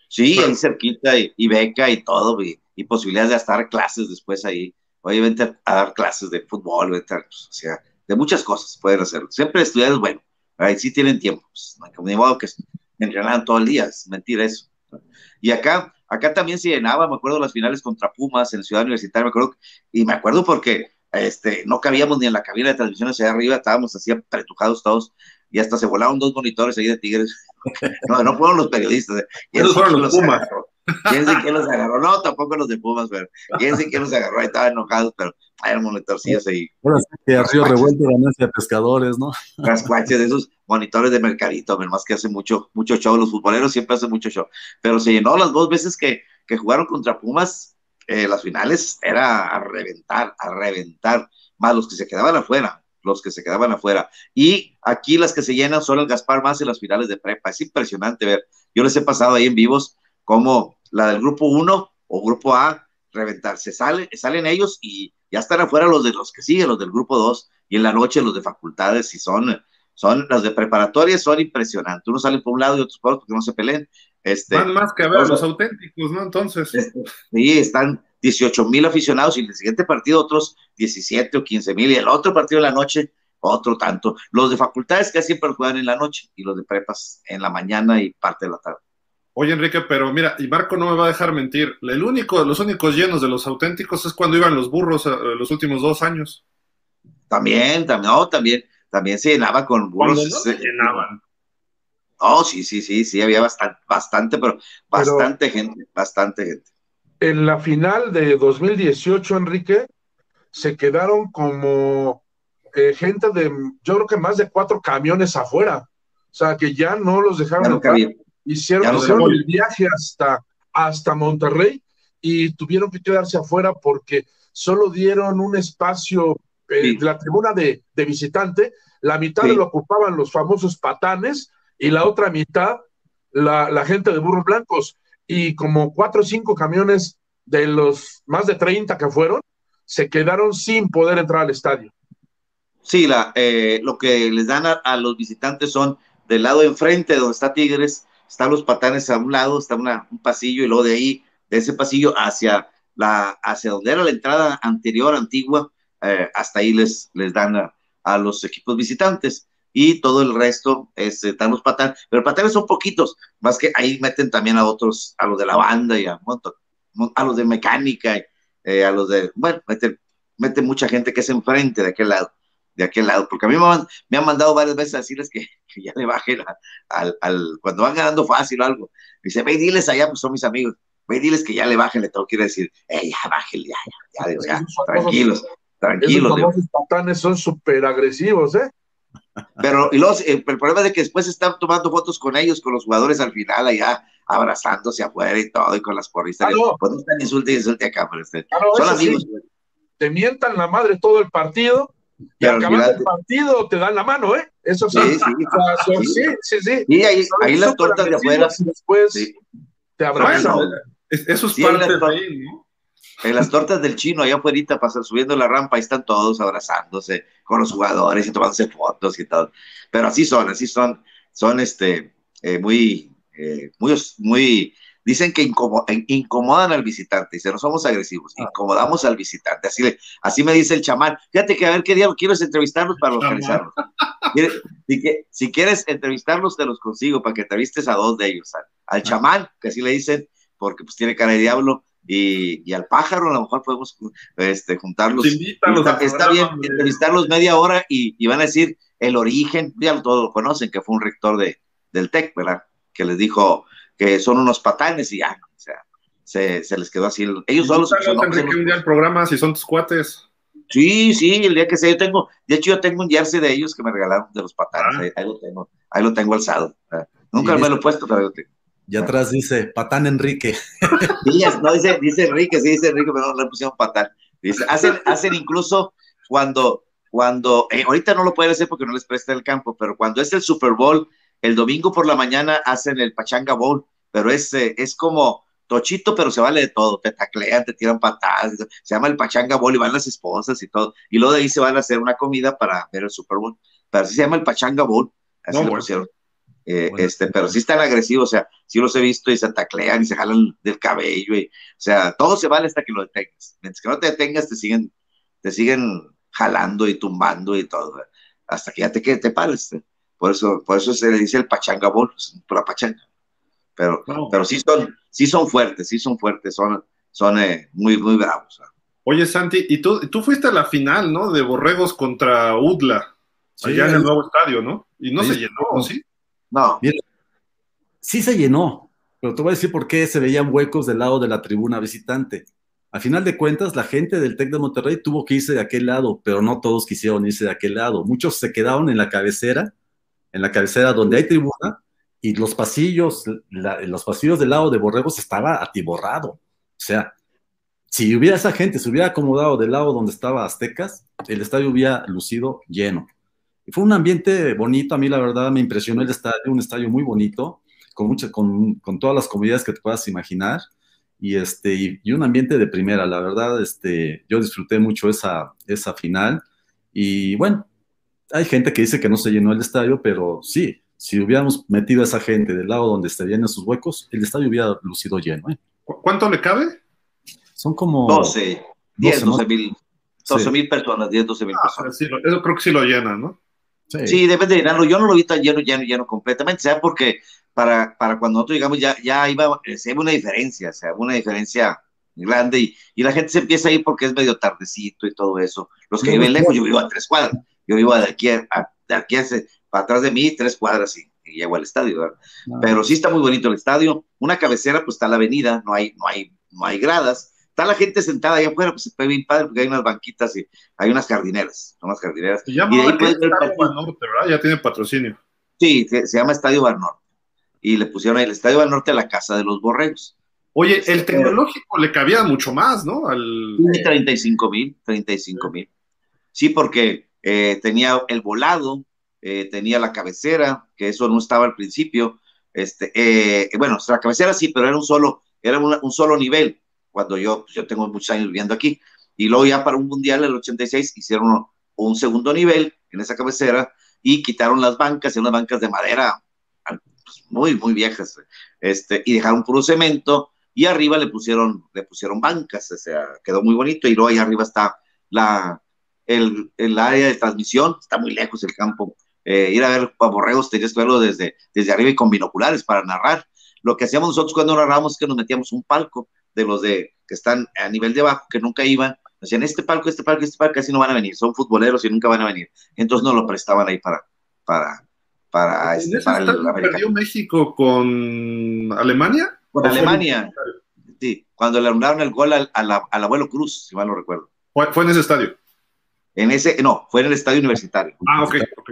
Sí, ahí cerquita y, beca y todo, y, posibilidades de estar clases después ahí. Obviamente a dar clases de fútbol, pues, o sea, de muchas cosas pueden hacerlo. Siempre estudiar es bueno, ahí sí tienen tiempo, pues, ni modo que entrenaban todo el día, es mentira eso. Y acá, acá también se llenaba, me acuerdo las finales contra Pumas en Ciudad Universitaria, me acuerdo, y me acuerdo porque este, no cabíamos ni en la cabina de transmisión hacia arriba, estábamos así apretujados todos, y hasta se volaron dos monitores ahí de Tigres. No, no fueron los periodistas. Eh. Esos fueron los Pumas. ¿Quién sé quién los agarró? No, tampoco los de Pumas, pero sé quién los agarró, ahí estaban enojados, pero hay un monitorcillos ahí. Ahora sí que Río Revuelto ganancia de pescadores, ¿no? Rascuaches de esos monitores de mercadito, más que hace mucho, mucho show, los futboleros siempre hacen mucho show, pero se llenó las dos veces que, que jugaron contra Pumas, eh, las finales era a reventar, a reventar, más los que se quedaban afuera, los que se quedaban afuera. Y aquí las que se llenan son el Gaspar más en las finales de prepa. Es impresionante ver. Yo les he pasado ahí en vivos como la del grupo 1 o grupo A reventar. Se sale, salen ellos y ya están afuera los de los que siguen, los del grupo 2, y en la noche los de facultades, y son, son las de preparatoria, son impresionantes. Unos salen por un lado y otros por otro porque no se peleen. Este, Van más que a ver los auténticos, ¿no? Entonces. Este, sí, están 18 mil aficionados y en el siguiente partido otros 17 o 15 mil y el otro partido de la noche otro tanto. Los de facultades que siempre juegan en la noche y los de prepas en la mañana y parte de la tarde. Oye, Enrique, pero mira, y Marco no me va a dejar mentir. El único, los únicos llenos de los auténticos es cuando iban los burros eh, los últimos dos años. También, también, no, también, también se llenaba con burros. se llenaban. Oh, sí, sí, sí, sí, había bastante, bastante, pero bastante gente, bastante gente. En la final de 2018, Enrique, se quedaron como eh, gente de, yo creo que más de cuatro camiones afuera. O sea, que ya no los dejaron. Hicieron, el viaje hasta, hasta Monterrey y tuvieron que quedarse afuera porque solo dieron un espacio eh, de la tribuna de, visitante, la mitad lo ocupaban los famosos patanes y la otra mitad la, gente de burros blancos. Y como cuatro o cinco camiones de los más de 30 que fueron, se quedaron sin poder entrar al estadio. Sí, la, eh, lo que les dan a, los visitantes son del lado enfrente donde está Tigres, están los patanes a un lado, está un pasillo y luego de ahí, de ese pasillo hacia, la, hacia donde era la entrada anterior, antigua, eh, hasta ahí les, les dan a, los equipos visitantes. Y todo el resto es, están eh, los patanes, pero patanes son poquitos, más que ahí meten también a otros, a los de la banda y a, a los de mecánica, eh, a los de, bueno, meten, meten mucha gente que es enfrente de aquel lado de aquel lado, porque a mí me han, me han mandado varias veces a decirles que, ya le bajen al, al, cuando van ganando fácil o algo. Dice, ve diles allá, pues son mis amigos, ve diles que ya le bajen, le tengo que decir, eh, ya bájenle, ya, ya, ya, ya, tranquilos, tranquilos. Los patanes son súper agresivos, ¿eh? Pero y los, el, problema es de que después están tomando fotos con ellos, con los jugadores al final, allá abrazándose afuera y todo, y con las porristas. Pues no están insulte y insulte acá, pero este, Claro, son eso amigos. sí. Te mientan la madre todo el partido y Pero acabando el partido te dan la mano, ¿eh? Eso sí. Sí, sí, O sea, son- sí, sí, sí. Y ahí, las tortas de afuera, y después sí. te abrazan. Bueno, es- eso es Sí, parte de ahí, ¿no? en las tortas del chino, allá afuera, pasar subiendo la rampa, ahí están todos abrazándose con los jugadores y tomándose fotos y todo. Pero así son, así son, son este, eh, muy, eh, muy, muy, dicen que incomo- incomodan al visitante, dice, no somos agresivos, incomodamos al visitante, así, le, así me dice el chamán. Fíjate que a ver qué día quieres entrevistarlos para localizarlos. Si, quieres entrevistarlos, te los consigo para que entrevistes a dos de ellos, al, al chamán, que así le dicen, porque pues tiene cara de diablo, y, y al pájaro, a lo mejor podemos este, juntarlos. Está, está bien entrevistarlos media hora y, y van a decir el origen, ya todos lo conocen, que fue un rector de, del TEC, ¿verdad? Que les dijo que son unos patanes y ya, o sea, se, se les quedó así. Ellos solos. Enrique, un día al programa si son tus cuates. Sí, sí, el día que sea, yo tengo, de hecho yo tengo un jersey de ellos que me regalaron de los patanes, Ah. ahí, ahí lo tengo, ahí lo tengo alzado. Nunca me lo he puesto, pero lo tengo. Y atrás dice, Patán Enrique. No, dice, dice Enrique, sí, dice Enrique, pero no le pusieron patán. Dice, hacen, hacen incluso cuando, cuando, eh, ahorita no lo pueden hacer porque no les presta el campo, pero cuando es el Super Bowl, el domingo por la mañana hacen el Pachanga Bowl, pero es, eh, es como tochito, pero se vale de todo, te taclean, te tiran patadas, se llama el Pachanga Bowl y van las esposas y todo, y luego de ahí se van a hacer una comida para ver el Super Bowl, pero así se llama el Pachanga Bowl, así No, lo bueno. pusieron. Eh, Bueno. este, pero sí están agresivos, o sea, sí los he visto y se taclean y se jalan del cabello, y, o sea, todo se vale hasta que lo detengas. Mientras que no te detengas, te siguen, te siguen jalando y tumbando y todo, hasta que ya te, que te pares. Por eso, por eso se le dice el pachanga bol, es pura pachanga. Pero, No. pero sí son, sí son fuertes, sí son fuertes, son, son eh, muy, muy bravos. Oye, Santi, y tú, tú fuiste a la final, ¿no? De Borregos contra Udla, Sí, allá en el nuevo estadio, ¿no? Y no se llenó, ¿o ¿sí? No, Sí se llenó, pero te voy a decir por qué se veían huecos del lado de la tribuna visitante. Al final de cuentas, la gente del TEC de Monterrey tuvo que irse de aquel lado, pero no todos quisieron irse de aquel lado. Muchos se quedaron en la cabecera, en la cabecera donde hay tribuna, y los pasillos, la- los pasillos del lado de Borregos estaba atiborrado. O sea, si hubiera esa gente, se hubiera acomodado del lado donde estaba Aztecas, el estadio hubiera lucido lleno. Y fue un ambiente bonito, a mí la verdad me impresionó el estadio, un estadio muy bonito, con, mucha, con, todas las comodidades que te puedas imaginar, y, este, y un ambiente de primera, la verdad, este, yo disfruté mucho esa, esa final, y bueno, hay gente que dice que no se llenó el estadio, pero sí, si hubiéramos metido a esa gente del lado donde estarían esos huecos, el estadio hubiera lucido lleno. ¿eh? ¿Cu- ¿Cuánto le cabe? Son como... 12, 10, 12, ¿no? 12 mil, 12 mil personas, 10, 12 mil Ah, personas. sí, eso creo que sí lo llena, ¿no? Sí. Sí, debe de llenarlo. Yo no lo vi tan lleno, lleno, lleno completamente, ¿sabes? Porque para, para cuando nosotros llegamos ya, ya iba, eh, se ve una diferencia, o sea, una diferencia grande y, y la gente se empieza a ir porque es medio tardecito y todo eso. Los que viven lejos, yo vivo a tres cuadras, yo vivo de aquí a, a- de aquí a para atrás de mí, tres cuadras y, y llego al estadio, ¿verdad? Ah. Pero sí está muy bonito el estadio. Una cabecera, pues está la avenida, no hay, no hay, no hay gradas. Está la gente sentada allá afuera, pues se ve bien padre porque hay unas banquitas y hay unas jardineras, son las jardineras. Se Y de ahí puedes ver el ¿verdad? Ya tiene patrocinio. Sí, se, se llama Estadio Banorte. Y le pusieron ahí el Estadio Banorte a la Casa de los Borregos. Oye, el tecnológico le cabía mucho más, ¿no? Al... Y 35 mil, 35 mil. Sí, porque eh, tenía el volado, eh, tenía la cabecera, que eso no estaba al principio. Este, eh, bueno, la cabecera sí, pero era un solo, era un solo nivel. Cuando yo, pues, yo tengo muchos años viviendo aquí. Y luego ya para un mundial el 86 hicieron un segundo nivel en esa cabecera y quitaron las bancas, y unas bancas de madera pues, muy, muy viejas, este, y dejaron puro cemento y arriba le pusieron, le pusieron bancas, o quedó muy bonito y luego ahí arriba está la, el, el área de transmisión, está muy lejos el campo. Eh, ir a ver a Borregos tenías que verlo desde, desde arriba y con binoculares para narrar. Lo que hacíamos nosotros cuando narrábamos es que nos metíamos un palco de los de que están a nivel de abajo, que nunca iban, Decían, este palco, este palco, este palco, casi no van a venir, son futboleros y nunca van a venir. Entonces no lo prestaban ahí para, para, para, ¿En este, para el perdió México con Alemania? Con ¿O fue Alemania, sí, cuando le anularon el gol al, al- al abuelo Cruz, si mal no recuerdo. Fue, fue en ese estadio. En ese, no, fue en el estadio universitario. Ah, ok, ok.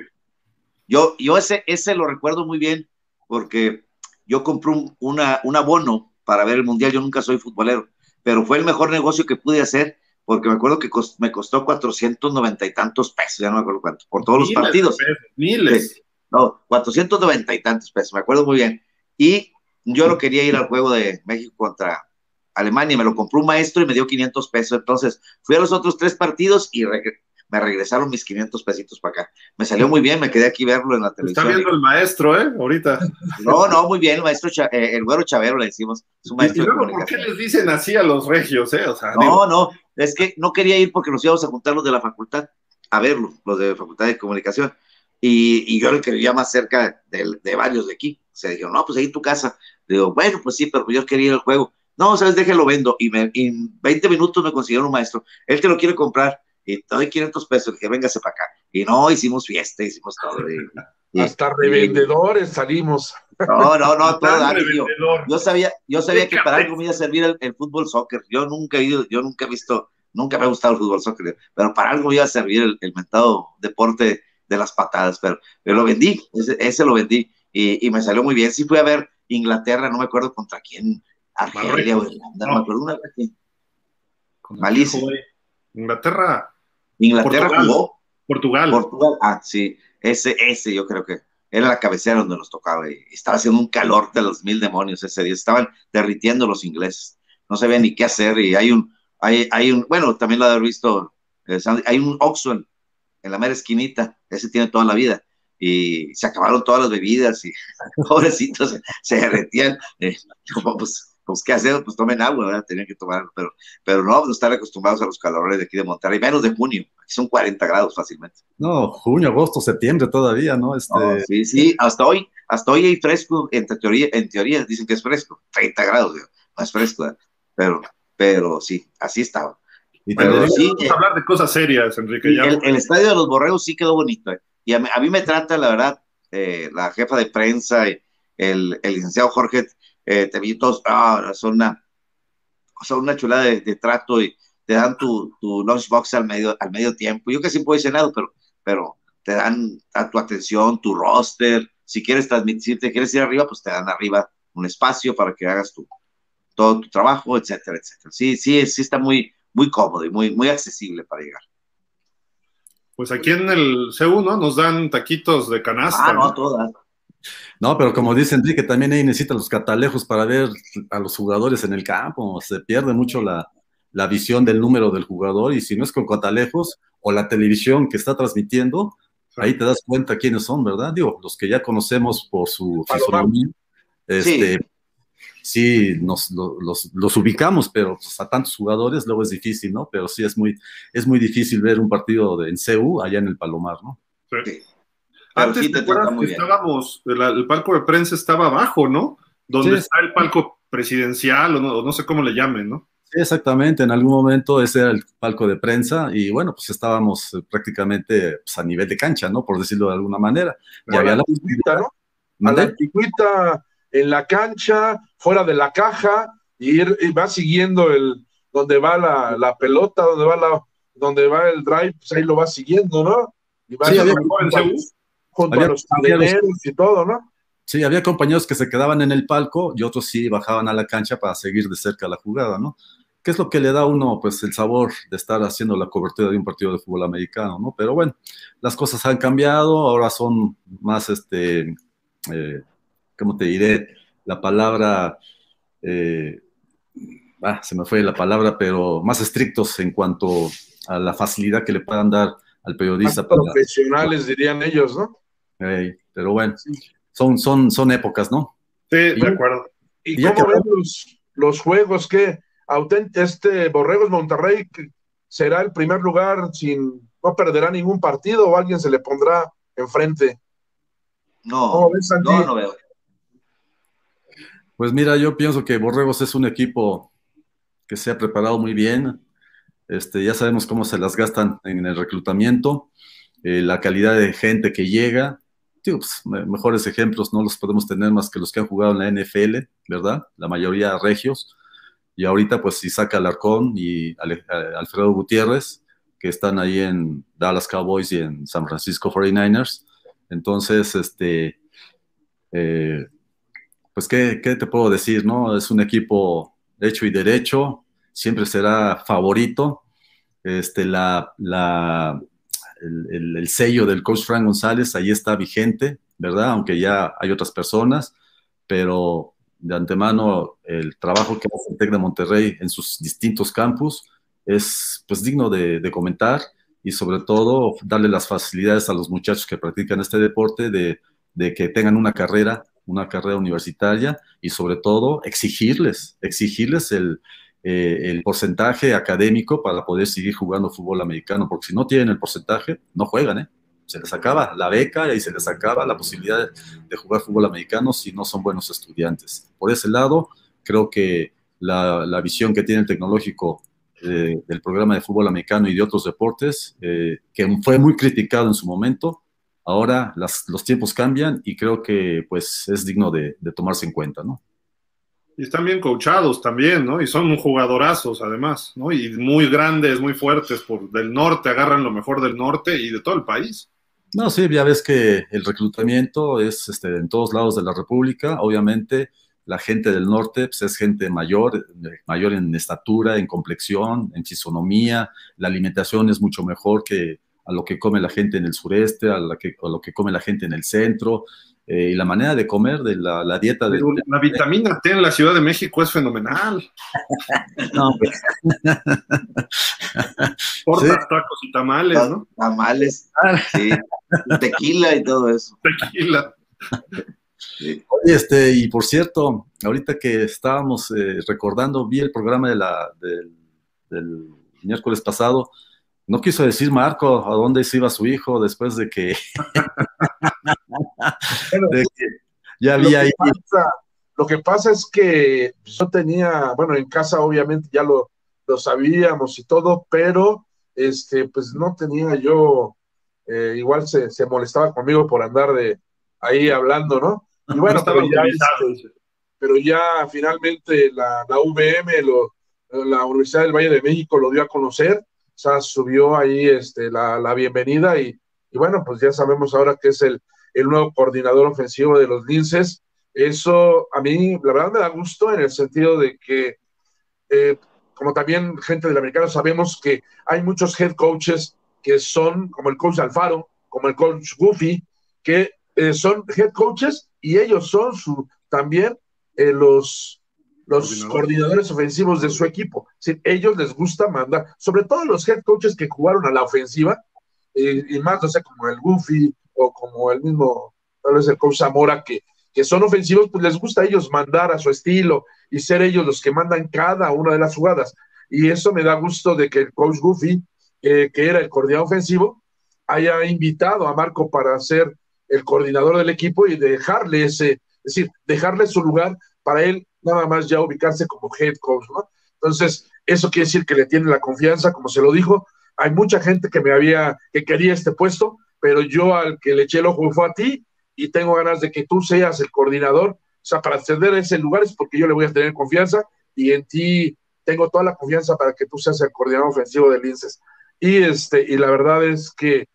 Yo, yo ese, ese lo recuerdo muy bien porque yo compré un, una, un abono para ver el mundial. Yo nunca soy futbolero, pero fue el mejor negocio que pude hacer porque me acuerdo que me costó 490 y tantos pesos, ya no me acuerdo cuánto, por todos los Miles partidos. pesos, Miles. Sí. No, 490 y tantos pesos, me acuerdo muy bien. Y yo no quería ir al juego de México contra Alemania, me lo compró un maestro y me dio 500 pesos. Entonces fui a los otros tres partidos y regre- me regresaron mis 500 pesitos para acá. Me salió muy bien, me quedé aquí verlo en la Está televisión. viendo el maestro, ¿eh? Ahorita. No, no, muy bien, el maestro, Cha- eh, el güero Chavero le decimos, es un maestro y de luego, ¿por qué les dicen así a los regios, eh? O sea, digo, No, no, es que no quería ir porque nos íbamos a juntar los de la facultad a verlo, los de facultad de comunicación. Y, y yo le quería más cerca de, de varios de aquí. Se dijeron, no, pues ahí en tu casa. Digo, bueno, pues sí, pero yo quería ir al juego. No, sabes, déjalo vendo. Y me, en 20 minutos me consiguieron un maestro. Él te lo quiere comprar. Y te doy 500 pesos. Dije, véngase para acá. Y no, hicimos fiesta, hicimos todo. Y- y- Hasta revendedores salimos. no, no, no, todo y yo- yo sabía, yo sabía que para algo me iba a servir el, el fútbol soccer. Yo nunca he ido, yo nunca he visto, nunca me ha gustado el fútbol soccer, pero para algo me iba a servir el, el mentado deporte de las patadas, pero, pero lo vendí, ese, ese lo vendí y, y me salió muy bien. Sí fui a ver Inglaterra, no me acuerdo contra quién, Argelia o. Irlanda, no, No. me acuerdo una vez que malísimo. Inglaterra, Inglaterra Portugal. jugó, Portugal. Portugal, ah, sí, ese, ese yo creo que era la cabecera donde nos tocaba y estaba haciendo un calor de los mil demonios ese día, estaban derritiendo los ingleses, no sabían ni qué hacer y hay un, hay, hay un, bueno, también lo haber visto, eh, hay un Oxxo en, la mera esquinita, ese tiene toda la vida. Y se acabaron todas las bebidas y pobrecitos se, se derretían, eh, pues, pues, ¿qué hacer? Pues tomen agua, ¿verdad? Tenían que tomar, pero, pero no, no estar acostumbrados a los calores de aquí de Monterrey, menos de junio, aquí son 40 grados fácilmente. No, junio, agosto, septiembre todavía, ¿no? Este, No, sí, sí, hasta hoy, hasta hoy hay fresco, en teoría, en teoría dicen que es fresco, 30 grados, digo, no es fresco, ¿verdad? pero, pero sí, así estaba. y te Pero sí, Vamos a hablar de cosas serias, Enrique. ya. el, el estadio de los Borregos sí quedó bonito, ¿eh? y a mí, a mí me trata, la verdad, eh, la jefa de prensa, el, el licenciado Jorge, eh, te vi todos, ah, son una, son una chulada de, de trato y te dan tu, tu lunchbox al medio, al medio tiempo. Yo casi puedo cenado, pero, pero te dan a tu atención, tu roster. Si quieres transmitir, si te quieres ir arriba, pues te dan arriba un espacio para que hagas tu, todo tu trabajo, etcétera, etcétera. Sí, sí, sí está muy, muy cómodo y muy, muy accesible para llegar. Pues aquí en el C1 nos dan taquitos de canasta. Ah, no, ¿no? todas. No, pero como dice Enrique, también ahí necesita los catalejos para ver a los jugadores en el campo. Se pierde mucho la, la visión del número del jugador y si no es con catalejos o la televisión que está transmitiendo, ahí te das cuenta quiénes son, ¿verdad? Digo, los que ya conocemos por su fisonomía, este, sí, nos, lo- los, los ubicamos, pero pues, a tantos jugadores luego es difícil, ¿no? Pero sí es muy, es muy difícil ver un partido de, en CU allá en el Palomar, ¿no? Sí. Antes sí te te que estábamos, el, el palco de prensa estaba abajo, ¿no? Donde Sí. está el palco presidencial o no, o no sé cómo le llamen, ¿no? Sí, exactamente. En algún momento ese era el palco de prensa y bueno, pues estábamos eh, prácticamente pues, a nivel de cancha, ¿no? Por decirlo de alguna manera. Y A había la antigüita, ¿no? A la antigüita, en la cancha, fuera de la caja, y, ir- y va siguiendo el donde va la, la pelota, donde va la donde va el drive, pues ahí lo va siguiendo, ¿no? Y va Sí, había- en. Junto había- a los cadeneros y todo, ¿no? Sí, había compañeros que se quedaban en el palco y otros sí bajaban a la cancha para seguir de cerca la jugada, ¿no? ¿Qué es lo que le da a uno, pues, el sabor de estar haciendo la cobertura de un partido de fútbol americano, ¿no? Pero bueno, las cosas han cambiado, ahora son más, este, eh, ¿cómo te diré? La palabra, eh, ah, se me fue la palabra, pero más estrictos en cuanto a la facilidad que le puedan dar al Más periodista para, profesionales, dirían ellos, ¿no? Pero bueno, son, son, son épocas, ¿no? Sí, de acuerdo. ¿Y Y cómo ven los, los juegos que este Borregos Monterrey será el primer lugar sin no perderá ningún partido o alguien se le pondrá enfrente? No, no, no veo. Pues mira, yo pienso que Borregos es un equipo que se ha preparado muy bien. Este, ya sabemos cómo se las gastan en el reclutamiento, eh, la calidad de gente que llega. Pues, mejores ejemplos no los podemos tener más que los que han jugado en la NFL, ¿verdad? La mayoría regios. Y ahorita, pues, si saca Alarcón y Alfredo Gutiérrez, que están ahí en Dallas Cowboys y en San Francisco 49ers. Entonces, este, eh, pues, ¿qué, te puedo decir? no? Es un equipo hecho y derecho, siempre será favorito. Este, la, la, el, sello del coach Frank González ahí está vigente, ¿verdad? Aunque ya hay otras personas, pero de antemano el trabajo que hace el TEC de Monterrey en sus distintos campus es pues digno de, comentar y sobre todo darle las facilidades a los muchachos que practican este deporte de, de que tengan una carrera una carrera universitaria y sobre todo exigirles, exigirles el, eh, el porcentaje académico para poder seguir jugando fútbol americano, porque si no tienen el porcentaje, no juegan, ¿eh? Se les acaba la beca y se les acaba la posibilidad de, jugar fútbol americano si no son buenos estudiantes. Por ese lado, creo que la, visión que tiene el tecnológico eh, del programa de fútbol americano y de otros deportes, eh, que fue muy criticado en su momento, Ahora los tiempos cambian y creo que pues es digno de, tomarse en cuenta, ¿no? Y están bien coachados también, ¿no? Y son jugadorazos además, ¿no? Y muy grandes, muy fuertes por del norte, agarran lo mejor del norte y de todo el país. No, sí, ya ves que el reclutamiento es este, en todos lados de la República. Obviamente, la gente del norte pues, es gente mayor, mayor en estatura, en complexión, en fisonomía. La alimentación es mucho mejor que, a lo que come la gente en el sureste, a, que, lo que come la gente en el centro, eh, y la manera de comer, de la, dieta de... La vitamina T en la Ciudad de México es fenomenal. no, pues. Portas, tacos y tamales, ¿no? Tamales, sí. Tequila y todo eso. Tequila. este, y por cierto, ahorita que estábamos eh, recordando, vi el programa de la, del miércoles pasado, no quiso decir Marco a dónde se iba su hijo después de que, ya había lo que, pasa, lo que pasa es que yo tenía, bueno, en casa obviamente ya lo, lo sabíamos y todo, pero este, pues no tenía yo, eh, igual se, se, molestaba conmigo por andar de ahí hablando, ¿no? Y bueno, pero, ya, este, pero ya finalmente la, la VM, lo, la Universidad del Valle de México lo dio a conocer sea, subió ahí este, la, bienvenida y, bueno, pues ya sabemos ahora que es el, nuevo coordinador ofensivo de los Linces. Eso a mí, la verdad, me da gusto en el sentido de que, eh, como también gente del americano, sabemos que hay muchos head coaches que son, como el coach Alfaro, como el coach Goofy, que eh, son head coaches y ellos son también eh, los los coordinadores ofensivos de su equipo. Si ellos les gusta mandar, sobre todo los head coaches que jugaron a la ofensiva, eh, y más, no sé, como el Goofy o como el mismo, tal vez el coach Zamora, que, que son ofensivos, pues les gusta a ellos mandar a su estilo y ser ellos los que mandan cada una de las jugadas. Y eso me da gusto de que el coach Goofy, eh, que era el coordinador ofensivo, haya invitado a Marco para ser el coordinador del equipo y dejarle ese, es decir, dejarle su lugar para él nada más ya ubicarse como head coach, ¿no? Entonces, eso quiere decir que le tiene la confianza, como se lo dijo. Hay mucha gente que me había, que quería este puesto, pero yo al que le eché el ojo fue a ti y tengo ganas de que tú seas el coordinador. O sea, para acceder a ese lugar es porque yo le voy a tener confianza y en ti tengo toda la confianza para que tú seas el coordinador ofensivo del INSES. Y, este, y la verdad es que,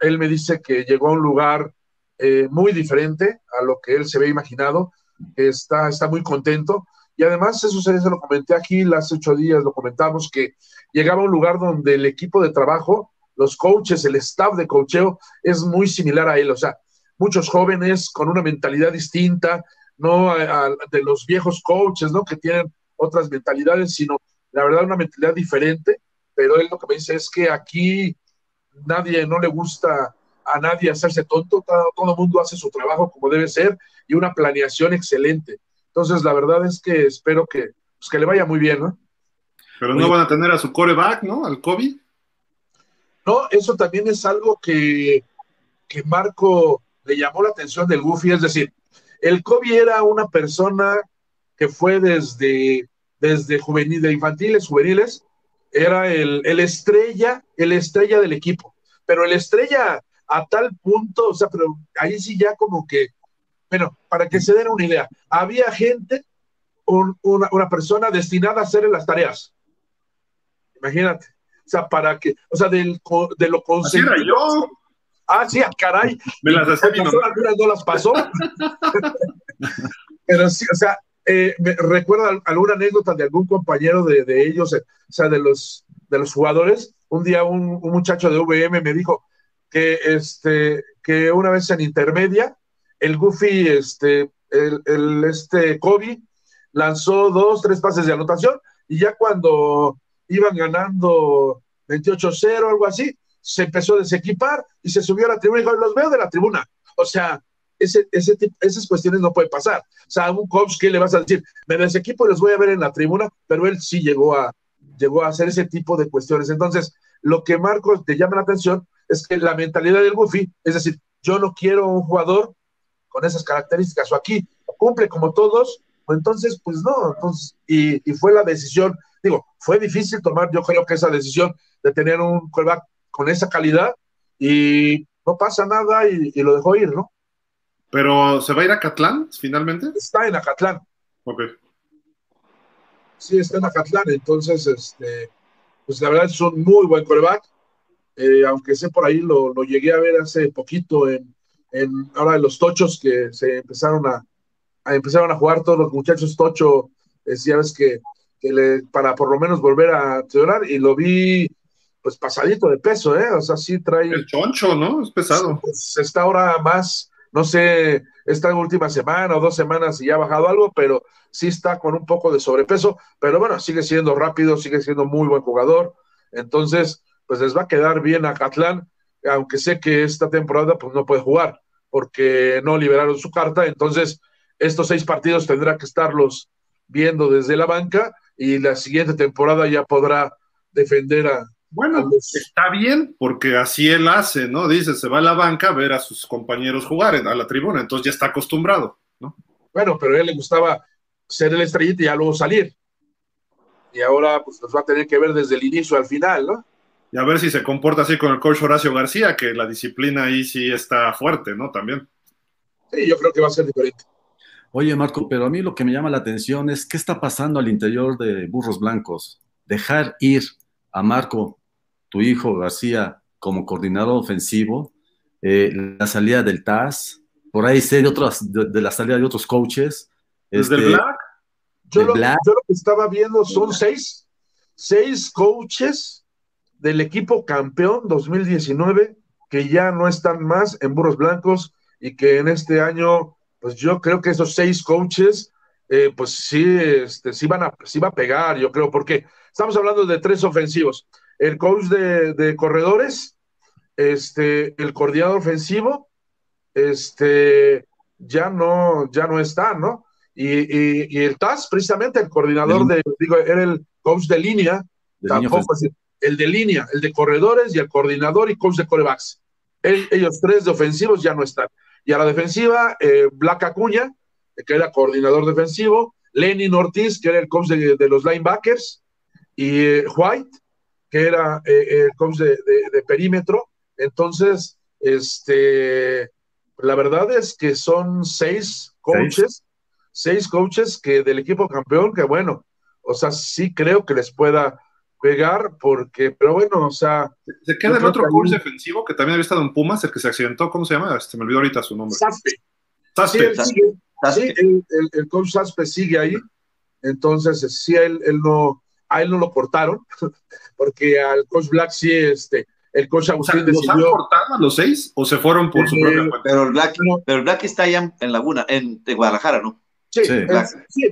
él me dice que llegó a un lugar eh, muy diferente a lo que él se había imaginado está, está muy contento. Y además, eso se, lo comenté aquí hace ocho días, lo comentamos, que llegaba a un lugar donde el equipo de trabajo, los coaches, el staff de coacheo es muy similar a él. O sea, muchos jóvenes con una mentalidad distinta, no de los viejos coaches, ¿no? Que tienen otras mentalidades, sino la verdad una mentalidad diferente. Pero él lo que me dice es que aquí nadie no le gusta a nadie hacerse tonto, todo, el mundo hace su trabajo como debe ser y una planeación excelente. Entonces, la verdad es que espero que, pues, que le vaya muy bien, ¿no? Pero no van a tener a su coreback, ¿no? Al COVID. No, eso también es algo que, que Marco le llamó la atención del Goofy, es decir, el Kobe era una persona que fue desde, desde juvenil, de infantiles, juveniles, era el, el estrella, el estrella del equipo, pero el estrella a tal punto, o sea, pero ahí sí ya como que, bueno, para que se den una idea, había gente, una, una, persona destinada a hacer las tareas. Imagínate. O sea, para que, o sea, del, de lo consentido. yo. Ah, sí, ah, caray. Me las hacía mi no las pasó. Pero sí, o sea, eh, me recuerda alguna anécdota de algún compañero de, de ellos, eh, o sea, de los, de los jugadores. Un día un, un, muchacho de VM me dijo que, este, que una vez en intermedia, el Goofy, este, el, el, este Kobe, lanzó dos, tres pases de anotación y ya cuando iban ganando 28-0, algo así, se empezó a desequipar y se subió a la tribuna y dijo, los veo de la tribuna. O sea, ese, ese esas cuestiones no pueden pasar. O sea, a un coach que le vas a decir, me desequipo y los voy a ver en la tribuna, pero él sí llegó a, llegó a hacer ese tipo de cuestiones. Entonces, lo que Marcos te llama la atención es que la mentalidad del Goofy, es decir, yo no quiero un jugador con esas características, o aquí cumple como todos, o entonces, pues no, entonces, y, y fue la decisión, digo, fue difícil tomar, yo creo que esa decisión de tener un quarterback con esa calidad y no pasa nada y, lo dejó ir, ¿no? Pero ¿se va a ir a Catlán finalmente? Está en Acatlán. Ok. Sí, está en Acatlán, entonces, este, pues la verdad es un muy buen coreback. Eh, aunque sé por ahí, lo, lo, llegué a ver hace poquito en, en ahora en los tochos que se empezaron a, a empezaron a jugar todos los muchachos tocho, decía ves que, que le, para por lo menos volver a teorar y lo vi pues pasadito de peso, ¿eh? O sea, sí trae. El choncho, ¿no? Es pesado. Pues, está ahora más, no sé, esta última semana o dos semanas y ya ha bajado algo, pero sí está con un poco de sobrepeso. Pero bueno, sigue siendo rápido, sigue siendo muy buen jugador. Entonces, pues les va a quedar bien a Catlán, aunque sé que esta temporada pues no puede jugar porque no liberaron su carta. Entonces, estos seis partidos tendrá que estarlos viendo desde la banca y la siguiente temporada ya podrá defender a, bueno, está bien, porque así él hace, ¿no? Dice, se va a la banca a ver a sus compañeros jugar a la tribuna, entonces ya está acostumbrado, ¿no? Bueno, pero a él le gustaba ser el estrellita y ya luego salir. Y ahora, pues, nos va a tener que ver desde el inicio al final, ¿no? Y a ver si se comporta así con el coach Horacio García, que la disciplina ahí sí está fuerte, ¿no? También. Sí, yo creo que va a ser diferente. Oye, Marco, pero a mí lo que me llama la atención es qué está pasando al interior de Burros Blancos. Dejar ir a Marco tu hijo García como coordinador ofensivo, eh, la salida del TAS, por ahí sé de otras, de, la salida de otros coaches. ¿Desde este, Black? Yo lo, Black. yo lo, que estaba viendo son seis, seis coaches del equipo campeón 2019 que ya no están más en Burros Blancos y que en este año, pues yo creo que esos seis coaches, eh, pues sí, este, sí van a, sí va a pegar, yo creo, porque estamos hablando de tres ofensivos el coach de, corredores, este, el coordinador ofensivo, este, ya no, ya no está, ¿no? Y, y, el TAS, precisamente el coordinador de, digo, era el coach de línea, tampoco el de línea, el de corredores y el coordinador y coach de corebacks. ellos tres de ofensivos ya no están. Y a la defensiva, eh, Black Acuña, que era coordinador defensivo, Lenin Ortiz, que era el coach de, los linebackers, y eh, White, que era eh, el coach de, perímetro. Entonces, este, la verdad es que son seis coaches, ¿Seis? coaches que del equipo campeón, que bueno, o sea, sí creo que les pueda pegar, porque, pero bueno, o sea. Se queda el otro coach defensivo que también había estado en Pumas, el que se accidentó, ¿cómo se llama? Este, me olvidó ahorita su nombre. Saspe. Saspe. Sí, el, coach Saspe sigue ahí. Entonces, sí, él, él no, a él no lo cortaron, porque al coach Black sí, este, el coach Agustín ¿Los han cortado a los seis o se fueron por su eh, propia cuenta? Pero el Black, pero Black está allá en Laguna, en Guadalajara, ¿no? Sí, sí.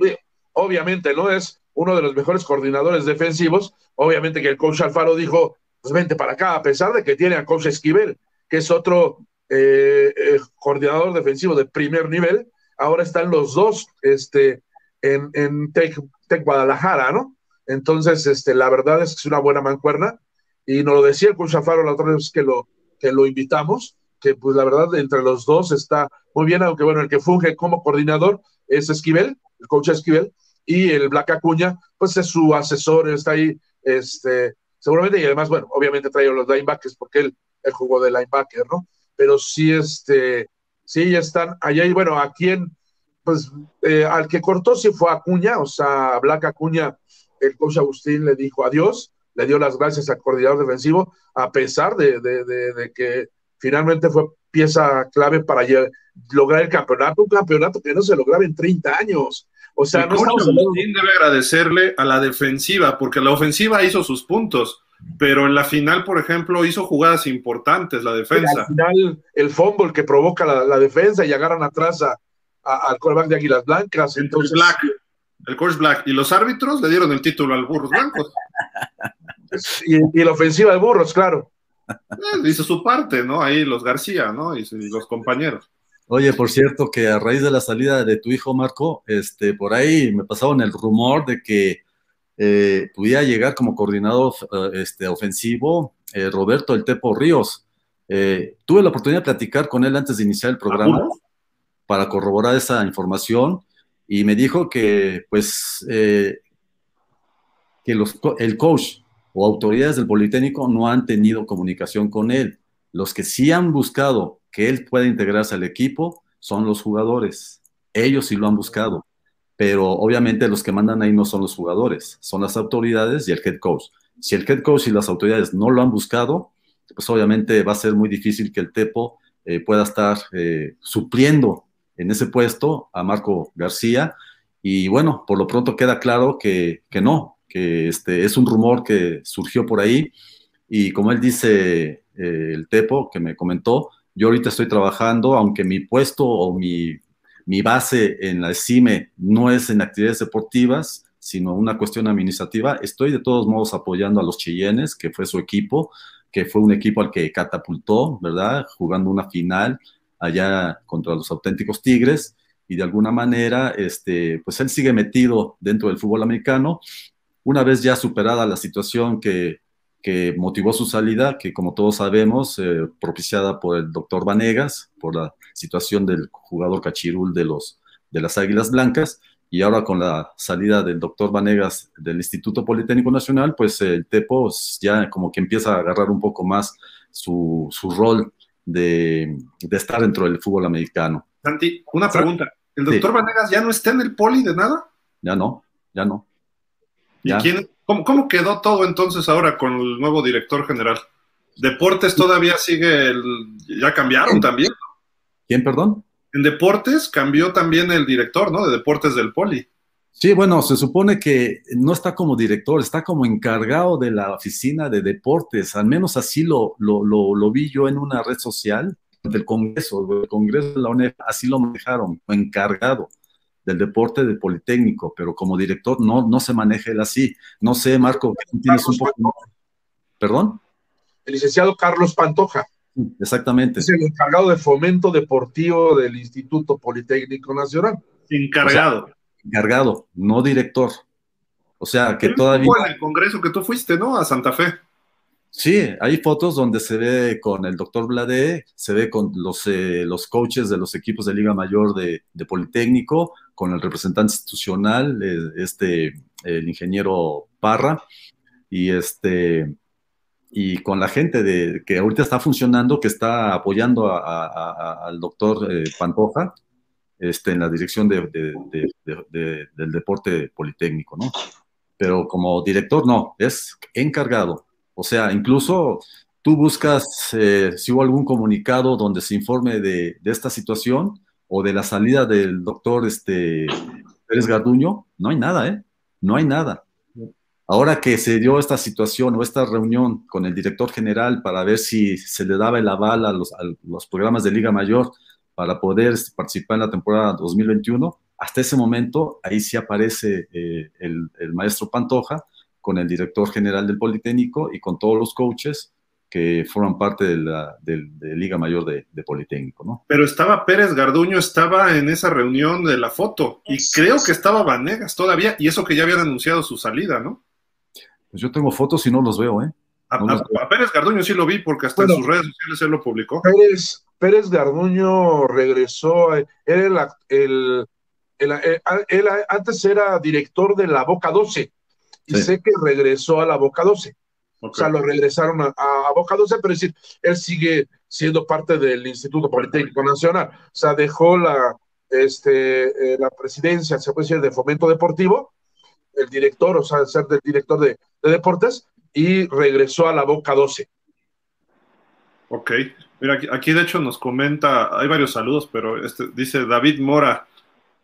obviamente, ¿no? Es uno de los mejores coordinadores defensivos. Obviamente que el coach Alfaro dijo, pues vente para acá, a pesar de que tiene a coach Esquivel, que es otro eh, eh, coordinador defensivo de primer nivel. Ahora están los dos este, en, en Tech Guadalajara, ¿no? Entonces, este, la verdad es que es una buena mancuerna. Y nos lo decía el coach Alfaro la otra vez que lo, que lo invitamos, que pues la verdad entre los dos está muy bien, aunque bueno, el que funge como coordinador es Esquivel, el coach Esquivel, y el Black Acuña, pues es su asesor, está ahí este, seguramente, y además, bueno, obviamente trae los linebackers porque él, él jugó de linebacker, ¿no? Pero sí, este, sí, ya están allá, y bueno, a quien, pues, eh, al que cortó sí fue Acuña, o sea, Black Acuña, el coach Agustín le dijo adiós, le dio las gracias al coordinador defensivo, a pesar de, de, de, que finalmente fue pieza clave para lograr el campeonato, un campeonato que no se lograba en 30 años. O sea, el no estamos debe agradecerle a la defensiva, porque la ofensiva hizo sus puntos, pero en la final, por ejemplo, hizo jugadas importantes la defensa. al final, el fumble que provoca la, defensa y agarran atrás a, al quarterback de Águilas Blancas. Entonces, Black, el coach Black. Y los árbitros le dieron el título al Burros Blancos. y, la ofensiva de Burros, claro. Eh, hizo su parte, ¿no? Ahí los García, ¿no? y los compañeros. Oye, por cierto, que a raíz de la salida de tu hijo Marco, este, por ahí me pasaron el rumor de que eh, pudiera llegar como coordinador eh, este, ofensivo eh, Roberto El Tepo Ríos. tuve la oportunidad de platicar con él antes de iniciar el programa para corroborar esa información y me dijo que, pues, que los, el coach o autoridades del Politécnico no han tenido comunicación con él. Los que sí han buscado que él pueda integrarse al equipo son los jugadores. Ellos sí lo han buscado, pero obviamente los que mandan ahí no son los jugadores, son las autoridades y el head coach. Si el head coach y las autoridades no lo han buscado, pues obviamente va a ser muy difícil que el Tepo eh, pueda estar eh, supliendo en ese puesto a Marco García. Y bueno, por lo pronto queda claro que, no, que este, es un rumor que surgió por ahí. Y como él dice, eh, el Tepo, que me comentó, yo ahorita estoy trabajando, aunque mi puesto o mi, base en la CIME no es en actividades deportivas, sino una cuestión administrativa, estoy de todos modos apoyando a los Cheyennes, que fue su equipo, que fue un equipo al que catapultó, ¿verdad? Jugando una final allá contra los auténticos Tigres y de alguna manera, este, pues él sigue metido dentro del fútbol americano. Una vez ya superada la situación que que motivó su salida, que como todos sabemos, eh, propiciada por el doctor Vanegas, por la situación del jugador Cachirul de, los, de las Águilas Blancas, y ahora con la salida del doctor Vanegas del Instituto Politécnico Nacional, pues el TEPO ya como que empieza a agarrar un poco más su, su rol de, de, estar dentro del fútbol americano. Santi, una pregunta. ¿El doctor Vanegas ya no está en el poli de nada? Ya no, ya no. ¿Y quién, ¿Cómo, quedó todo entonces ahora con el nuevo director general? Deportes todavía sigue, el, ya cambiaron también. ¿Quién, perdón? En deportes cambió también el director, ¿no? De deportes del Poli. Sí, bueno, se supone que no está como director, está como encargado de la oficina de deportes, al menos así lo, lo, lo, vi yo en una red social del Congreso, del Congreso de la UNED, así lo manejaron, encargado del deporte del Politécnico, pero como director no, no se maneja él así. No sé, Marco, tienes un poco... ¿Perdón? El licenciado Carlos Pantoja. Exactamente. Es el encargado de fomento deportivo del Instituto Politécnico Nacional. Encargado. encargado, no director. O sea, que todavía... en el congreso que tú fuiste, ¿no? A Santa Fe. Sí, hay fotos donde se ve con el doctor Blade, se ve con los, eh, los coaches de los equipos de Liga Mayor de, Politécnico, con el representante institucional, eh, este, el ingeniero Parra, y este y con la gente de, que ahorita está funcionando, que está apoyando al doctor eh, Pantoja este, en la dirección de, del deporte politécnico, ¿no? Pero como director, no, es encargado o sea, incluso tú buscas eh, si hubo algún comunicado donde se informe de, esta situación o de la salida del doctor este, Pérez Garduño, no hay nada, ¿eh? No hay nada. Ahora que se dio esta situación o esta reunión con el director general para ver si se le daba el aval a los, programas de Liga Mayor para poder participar en la temporada 2021, hasta ese momento ahí sí aparece eh, el maestro Pantoja con el director general del Politécnico y con todos los coaches que forman parte de la Liga Mayor de, Politécnico, ¿no? Pero estaba Pérez Garduño, estaba en esa reunión de la foto, y creo que estaba Vanegas todavía, y eso que ya habían anunciado su salida, ¿no? Pues yo tengo fotos y no los veo, ¿eh? a, Pérez Garduño sí lo vi, porque hasta en sus redes sociales él lo publicó. Pérez, Pérez Garduño regresó, era el, el, el, antes era director de la Boca 12, y sé que regresó a la Boca 12. O sea, lo regresaron a, Boca 12, pero es decir, él sigue siendo parte del Instituto Politécnico Nacional. O sea, dejó la, este, eh, la presidencia, se puede decir, de fomento deportivo, el director, o sea, ser del director de, deportes, y regresó a la Boca 12. Ok, mira, aquí, de hecho nos comenta, hay varios saludos, pero este dice David Mora,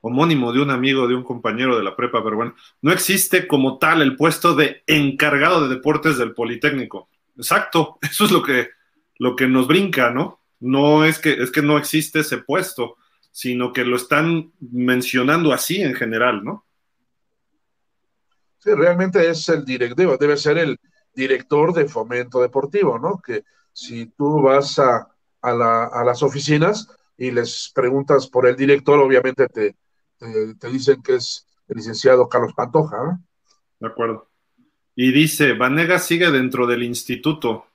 homónimo de un amigo, de un compañero de la prepa, pero bueno, no existe como tal el puesto de encargado de deportes del Politécnico. Exacto, eso es lo que, lo que nos brinca, ¿no? No es que, es que no existe ese puesto, sino que lo están mencionando así en general, ¿no? Sí, realmente es el directivo, debe ser el director de fomento deportivo, ¿no? Que si tú vas a, a las oficinas y les preguntas por el director, obviamente te, te, dicen que es el licenciado Carlos Pantoja. ¿no? De acuerdo. Y dice, Vanega sigue dentro del instituto.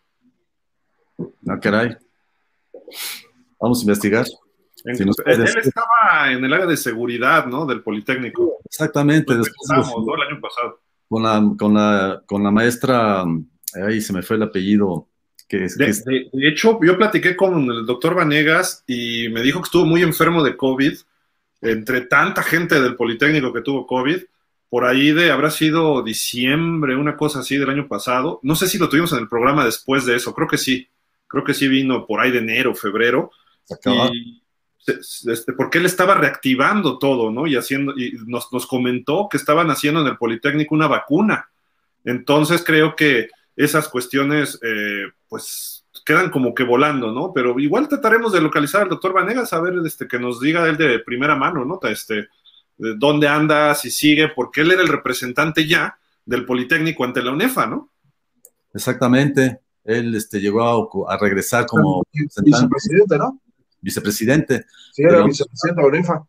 Ah, caray. Vamos a investigar. él, estaba en el área de seguridad, ¿no? Del Politécnico. Exactamente. Después, El año pasado. Con la, con la, con la maestra, ahí se me fue el apellido. Que, de, de, hecho, yo platiqué con el doctor Vanegas y me dijo que estuvo muy enfermo de COVID entre tanta gente del Politécnico que tuvo COVID, por ahí de, habrá sido diciembre, una cosa así del año pasado. No sé si lo tuvimos en el programa después de eso, creo que sí, creo que sí vino por ahí de enero, febrero. Y, este, porque él estaba reactivando todo, ¿no? Y haciendo, y nos, nos comentó que estaban haciendo en el Politécnico una vacuna. Entonces creo que esas cuestiones, eh, pues quedan como que volando, ¿no? Pero igual trataremos de localizar al doctor Vanegas, a ver, este, que nos diga él de primera mano, ¿no? Este, dónde anda, si sigue, porque él era el representante ya del Politécnico ante la UNEFA, ¿no? Exactamente. Él este, llegó a, regresar como vicepresidente, ¿no? Vicepresidente. Sí, era vicepresidente de la UNEFA.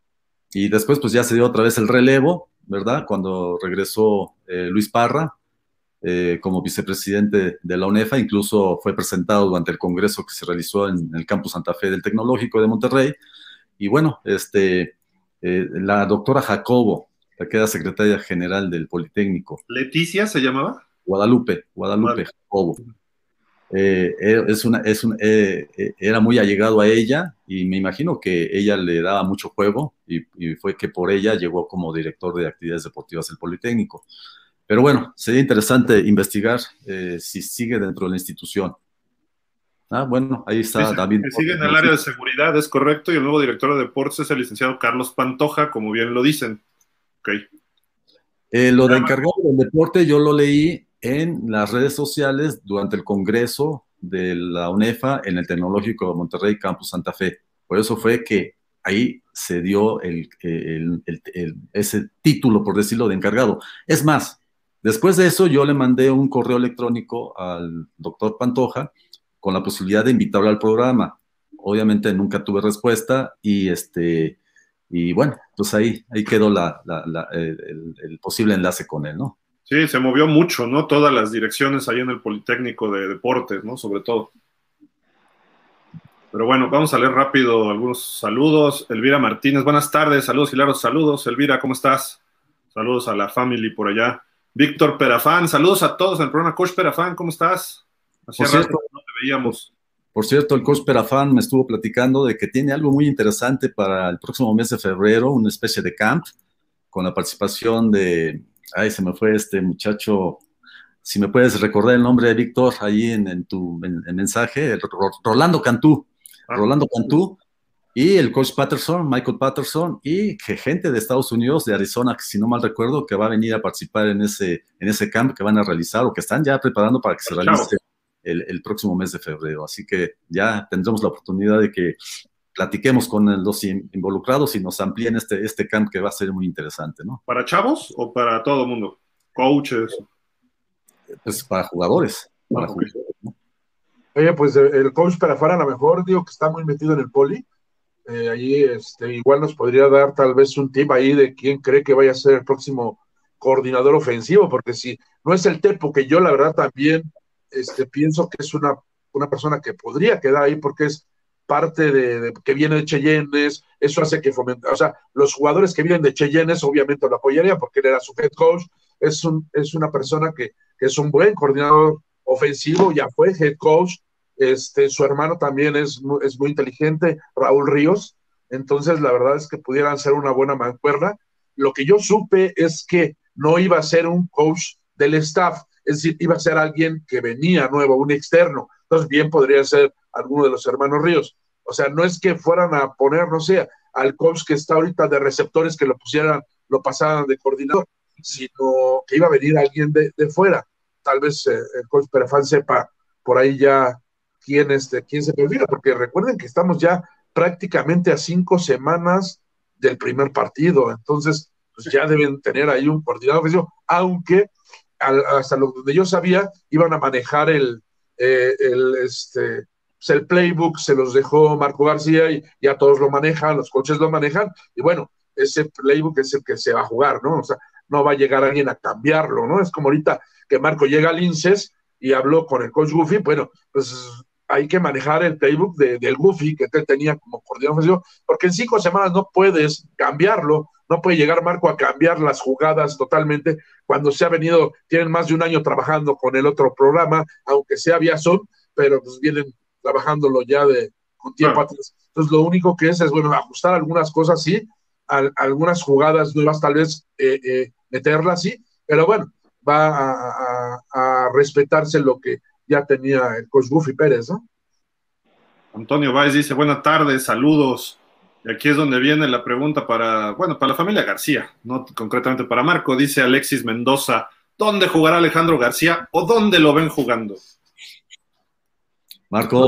Y después, pues ya se dio otra vez el relevo, ¿verdad? Cuando regresó eh, Luis Parra, eh, como vicepresidente de la UNEFA, incluso fue presentado durante el congreso que se realizó en el campus Santa Fe del Tecnológico de Monterrey. Y bueno, este, eh, la doctora Jacobo, la que era secretaria general del Politécnico. ¿Leticia se llamaba? Guadalupe, Guadalupe Jacobo. Eh, es una, es era muy allegado a ella y me imagino que ella le daba mucho juego y, y, fue que por ella llegó como director de actividades deportivas del Politécnico. Pero bueno, sería interesante investigar eh, si sigue dentro de la institución. Ah, bueno, ahí está David. sigue en el área de seguridad, es correcto, y el nuevo director de deportes es el licenciado Carlos Pantoja, como bien lo dicen. Okay. Eh, lo de encargado del deporte yo lo leí en las redes sociales durante el congreso de la UNEFA en el Tecnológico de Monterrey, Campus Santa Fe. Por eso fue que ahí se dio ese título, por decirlo, de encargado. Es más, Después de eso, yo le mandé un correo electrónico al doctor Pantoja con la posibilidad de invitarlo al programa. Obviamente nunca tuve respuesta y este y bueno, pues ahí, ahí quedó la, el, posible enlace con él, ¿no? Sí, se movió mucho, ¿no? Todas las direcciones ahí en el Politécnico de Deportes, ¿no? Sobre todo. Pero bueno, vamos a leer rápido algunos saludos. Elvira Martínez, buenas tardes, saludos Hilaros, saludos. Elvira, ¿cómo estás? Saludos a la family por allá. Víctor Perafán, saludos a todos en el programa. Coach Perafán, ¿cómo estás? Hacía rato no te veíamos. Por cierto, el coach Perafán me estuvo platicando de que tiene algo muy interesante para el próximo mes de febrero, una especie de camp, con la participación de, ay, se me fue este muchacho, si me puedes recordar el nombre de Víctor ahí en, tu mensaje, Rolando Cantú. Ah. Rolando Cantú y el coach Patterson, Michael Patterson, y que gente de Estados Unidos, de Arizona, que si no mal recuerdo, que va a venir a participar en ese, en ese camp que van a realizar o que están ya preparando para que se realice el, próximo mes de febrero. Así que ya tendremos la oportunidad de que platiquemos con los involucrados y nos amplíen este, este camp que va a ser muy interesante, ¿no? ¿Para chavos o para todo el mundo? ¿Coaches? Pues para jugadores. Para jugadores Oye, pues el coach para afuera a lo mejor digo que está muy metido en el poli eh, ahí este, igual nos podría dar tal vez un tip ahí de quién cree que vaya a ser el próximo coordinador ofensivo, porque si no es el Tepo, que yo la verdad también este, pienso que es una, una persona que podría quedar ahí porque es parte de, que viene de Cheyennes, eso hace que fomente, o sea, los jugadores que vienen de Cheyennes obviamente lo apoyarían porque él era su head coach, es, un, es una persona que, es un buen coordinador ofensivo, ya fue head coach, este, su hermano también es, es muy inteligente, Raúl Ríos, entonces la verdad es que pudieran ser una buena mancuerna. Lo que yo supe es que no iba a ser un coach del staff, es decir, iba a ser alguien que venía nuevo, un externo, entonces bien podría ser alguno de los hermanos Ríos. O sea, no es que fueran a poner, no sé, al coach que está ahorita de receptores que lo pusieran, lo pasaran de coordinador, sino que iba a venir alguien de, fuera. Tal vez eh, el coach Perefán sepa por ahí ya quién, este, quién se olvida, porque recuerden que estamos ya prácticamente a cinco semanas del primer partido, entonces pues ya deben tener ahí un coordinador ofensivo, aunque hasta lo donde yo sabía iban a manejar el, eh, el, este, pues, el playbook, se los dejó Marco García y ya todos lo manejan, los coches lo manejan, y bueno, ese playbook es el que se va a jugar, ¿no? O sea, no va a llegar alguien a cambiarlo, ¿no? Es como ahorita que Marco llega al INSES y habló con el coach Goofy, bueno, pues hay que manejar el playbook de, del Goofy que te tenía como coordinador ofensivo, porque en cinco semanas no puedes cambiarlo, no puede llegar Marco a cambiar las jugadas totalmente cuando se ha venido, tienen más de un año trabajando con el otro programa, aunque sea vía Zoom, pero pues vienen trabajándolo ya de con tiempo atrás. Entonces lo único que es es, bueno, ajustar algunas cosas, sí, algunas jugadas nuevas tal vez eh, eh, meterlas, sí, pero bueno, va a, a respetarse lo que ya tenía el coach Buffy Pérez, ¿no? Antonio Valls dice, buenas tardes, saludos. Y aquí es donde viene la pregunta para, bueno, para la familia García, no concretamente para Marco. Dice Alexis Mendoza, ¿dónde jugará Alejandro García o dónde lo ven jugando? Marco,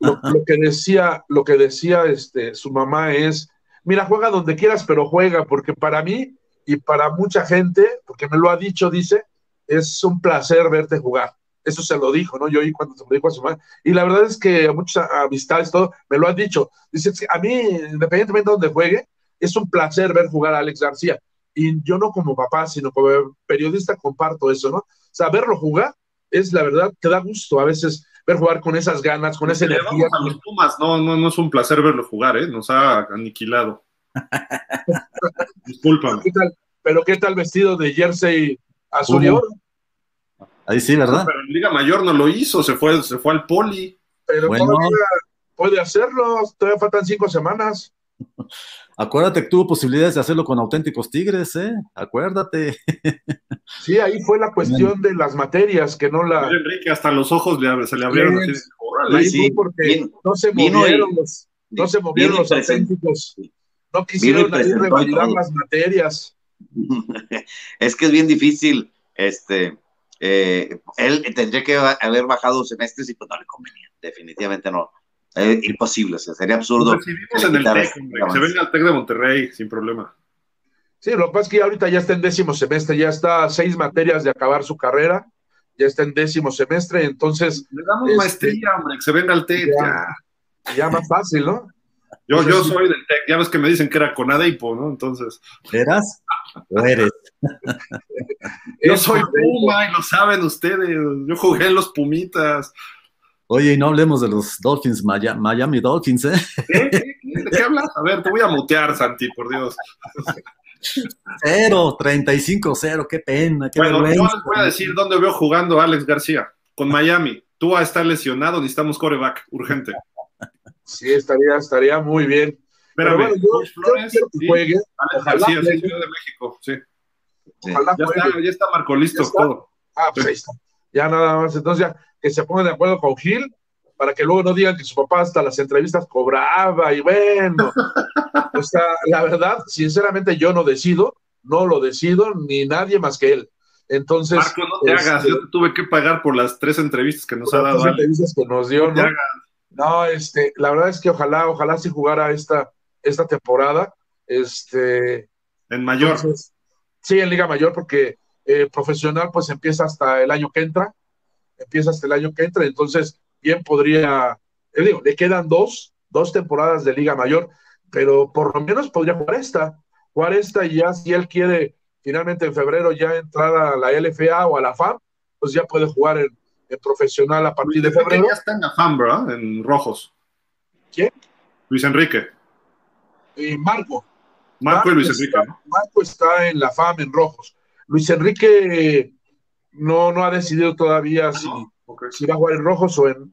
Lo, que decía, lo que decía este, su mamá es, mira, juega donde quieras, pero juega, porque para mí y para mucha gente, porque me lo ha dicho, dice, es un placer verte jugar. Eso se lo dijo, ¿no? Yo oí cuando se lo dijo a su madre. Y la verdad es que muchas amistades, todo, me lo han dicho. Dice, a mí, independientemente de donde juegue, es un placer ver jugar a Alex García. Y yo no como papá, sino como periodista comparto eso, ¿no? O sea, verlo jugar es la verdad, te da gusto a veces ver jugar con esas ganas, con esa energía. A los Pumas, no, no, no es un placer verlo jugar, ¿eh? Nos ha aniquilado. Disculpa. ¿Pero qué tal vestido de jersey azul y oro? Ahí sí, ¿verdad? pero en Liga Mayor no lo hizo, se fue, se fue al poli. Pero puede hacerlo, todavía faltan cinco semanas. Acuérdate que tuvo posibilidades de hacerlo con auténticos tigres, ¿eh? Acuérdate. Sí, ahí fue la cuestión de las materias, que no la. Enrique, hasta los ojos se le abrieron así. porque no se movieron, los, no se movieron los auténticos. No quisieron ahí revalidar las materias. Es que es bien difícil, este eh, él tendría que haber bajado semestres y pues no le convenía, definitivamente no. imposible, sería absurdo. se venga al TEC de Monterrey sin problema. Sí, lo que pasa es que ahorita ya está en décimo semestre, ya está a seis materias de acabar su carrera, ya está en décimo semestre, entonces. Le damos este, maestría, hombre, que se venga al TEC. Ya, más fácil, ¿no? Yo, yo soy del TEC, ya ves que me dicen que era con Adeipo, ¿no? Entonces. ¿Eras? ¿O eres? Yo soy Puma y lo saben ustedes. Yo jugué en los Pumitas. Oye, y no hablemos de los Dolphins, Miami Dolphins, ¿eh? ¿De qué hablas? A ver, te voy a mutear, Santi, por Dios. Cero, 35-0, qué pena. Qué bueno, yo les voy a decir dónde veo jugando Alex García. Con Miami. Tú vas a estar lesionado, necesitamos coreback, urgente. Sí, estaría, estaría muy bien. Pero, bueno, yo, Flores, quiero que juegue. Alex García, sí, Ciudad de México, sí ya, está, ya está Marco listo todo. Ah, pues ahí está. Ya nada más. Entonces ya que se pongan de acuerdo con Gil para que luego no digan que su papá hasta las entrevistas cobraba y bueno. o sea, la verdad, sinceramente yo no decido, no lo decido ni nadie más que él. Entonces. Marco, no te hagas, este, yo tuve que pagar por las tres entrevistas que nos ha dado. Las entrevistas que nos dio, ¿no? No, este, la verdad es que ojalá, ojalá si jugara esta, esta temporada. Este. En mayor. Sí, en Liga Mayor, porque eh, profesional pues empieza hasta el año que entra, empieza hasta el año que entra, entonces bien podría, le digo, le quedan dos, dos temporadas de Liga Mayor, pero por lo menos podría jugar esta, jugar esta y ya si él quiere finalmente en febrero ya entrar a la LFA o a la FAM, pues ya puede jugar en, profesional a partir de febrero. Ya está en la FAM, ¿verdad? En rojos. ¿Quién? Luis Enrique. Y Marco. Marco, y Luis Enrique. Marco está en la FAM en rojos. Luis Enrique no, no ha decidido todavía si, si va a jugar en Rojos o en,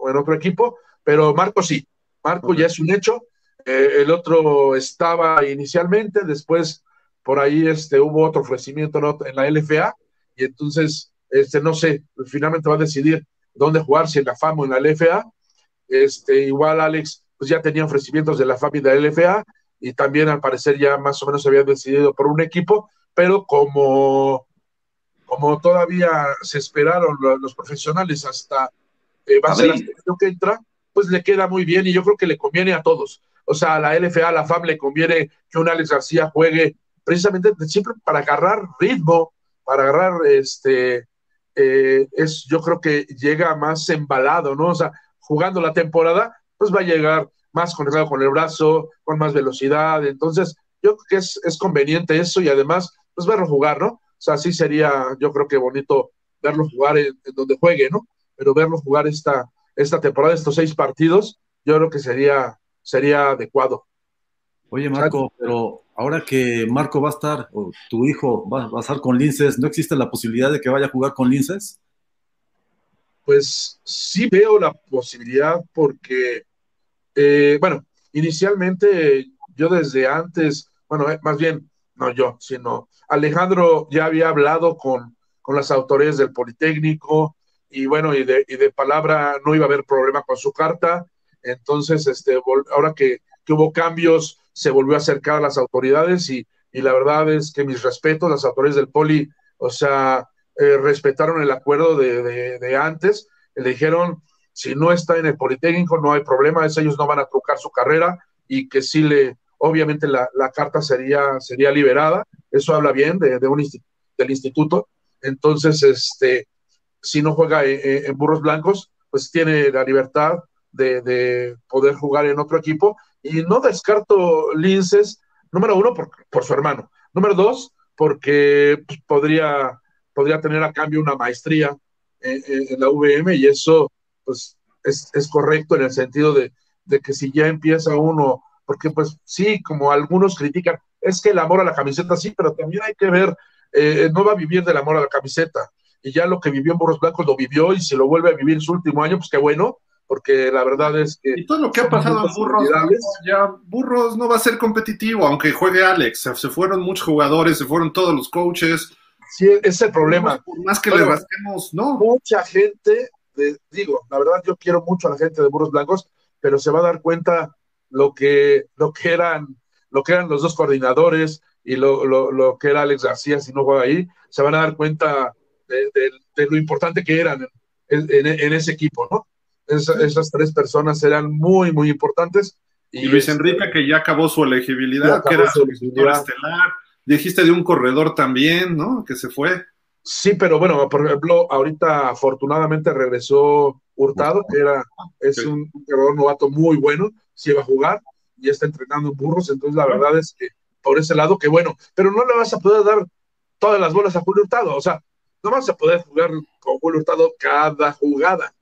otro equipo, pero Marco sí. Marco ya es un hecho. Eh, el otro estaba inicialmente, después por ahí este, hubo otro ofrecimiento en la LFA, y entonces, este, no sé, finalmente va a decidir dónde jugar, si en la FAM o en la LFA. Este, igual Alex, pues ya tenía ofrecimientos de la FAM y de la LFA, y también al parecer ya más o menos se había decidido por un equipo, pero como, como todavía se esperaron los, profesionales hasta eh, va a ser que entra, pues le queda muy bien y yo creo que le conviene a todos. O sea, a la LFA, a la FAM le conviene que un Alex García juegue precisamente siempre para agarrar ritmo, para agarrar este, eh, es, yo creo que llega más embalado, ¿no? O sea, jugando la temporada, pues va a llegar más conectado con el brazo, con más velocidad. Entonces, yo creo que es, es conveniente eso y además, pues verlo jugar, ¿no? O sea, sí sería, yo creo que bonito verlo jugar en, donde juegue, ¿no? Pero verlo jugar esta, esta temporada, estos seis partidos, yo creo que sería, sería adecuado. Oye, Marco, pero ahora que Marco va a estar, o tu hijo va, a estar con Linces, ¿no existe la posibilidad de que vaya a jugar con Linces? Pues sí veo la posibilidad porque, eh, bueno, inicialmente yo desde antes, bueno, eh, más bien, no yo, sino Alejandro ya había hablado con, con las autoridades del Politécnico y bueno, y de, y de palabra no iba a haber problema con su carta. Entonces, este, ahora que, que hubo cambios se volvió a acercar a las autoridades y, la verdad es que mis respetos, las autoridades del Poli, o sea, eh, respetaron el acuerdo de, antes, le dijeron, si no está en el Politécnico, no hay problema, ellos no van a trucar su carrera y que sí le, obviamente la, carta sería, sería liberada, eso habla bien de, un del instituto, entonces, este, si no juega en, Burros Blancos, pues tiene la libertad de, de, poder jugar en otro equipo. Y no descarto Linces, número uno, por, por su hermano. Número dos, porque pues, podría, podría tener a cambio una maestría en, la VM y eso pues, es, es, correcto en el sentido de, de, que si ya empieza uno, porque pues sí, como algunos critican, es que el amor a la camiseta sí, pero también hay que ver, eh, no va a vivir del amor a la camiseta. Y ya lo que vivió en Burros Blancos lo vivió y si lo vuelve a vivir en su último año, pues qué bueno, porque la verdad es que... Y todo lo que ha pasado a Burros, ya Burros no va a ser competitivo, aunque juegue Alex, se fueron muchos jugadores, se fueron todos los coaches. Sí, es el problema. Por más que le rasquemos, no. Mucha gente, digo, la verdad yo quiero mucho a la gente de Burros Blancos, pero se va a dar cuenta lo que, lo que eran, lo que eran los dos coordinadores y lo, lo, que era Alex García si no juega ahí, se van a dar cuenta de, lo importante que eran en ese equipo, ¿no? esas tres personas eran muy, muy importantes. Y, Luis este, Enrique, que ya acabó su elegibilidad, que era su estelar. Dijiste de un corredor también, ¿no? Que se fue. Sí, pero bueno, por ejemplo, ahorita afortunadamente regresó Hurtado, que era, es un, corredor novato muy bueno, si va a jugar y está entrenando en burros, entonces la verdad es que por ese lado, que bueno, pero no le vas a poder dar todas las bolas a Julio Hurtado, o sea, no vas a poder jugar con Julio Hurtado cada jugada.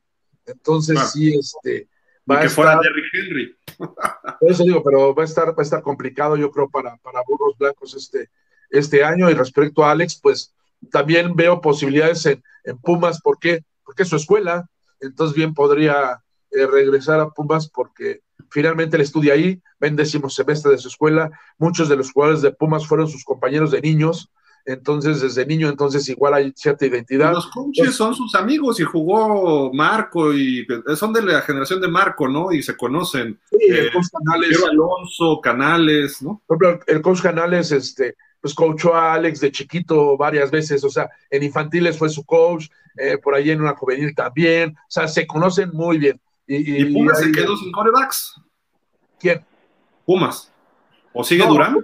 Entonces, sí, este. Va que fuera Derrick Henry. Por eso digo, pero va a estar, va a estar complicado, yo creo, para, para Burros Blancos este, este año. Y respecto a Alex, pues también veo posibilidades en, Pumas, ¿por qué? Porque es su escuela, entonces bien podría eh, regresar a Pumas porque finalmente él estudia ahí, va en décimo semestre de su escuela, muchos de los jugadores de Pumas fueron sus compañeros de niños, entonces desde niño, entonces igual hay cierta identidad. Los coaches son sus amigos y jugó Marco y son de la generación de Marco, ¿no? Y se conocen. Sí, el eh, coach Canales. Alonso, Canales, ¿no? El coach Canales, este, pues coachó a Alex de chiquito varias veces, o sea, en infantiles fue su coach, eh, por ahí en una juvenil también, o sea, se conocen muy bien. ¿Y, Pumas se quedó sin corebacks? ¿Quién? Pumas. ¿O sigue durando?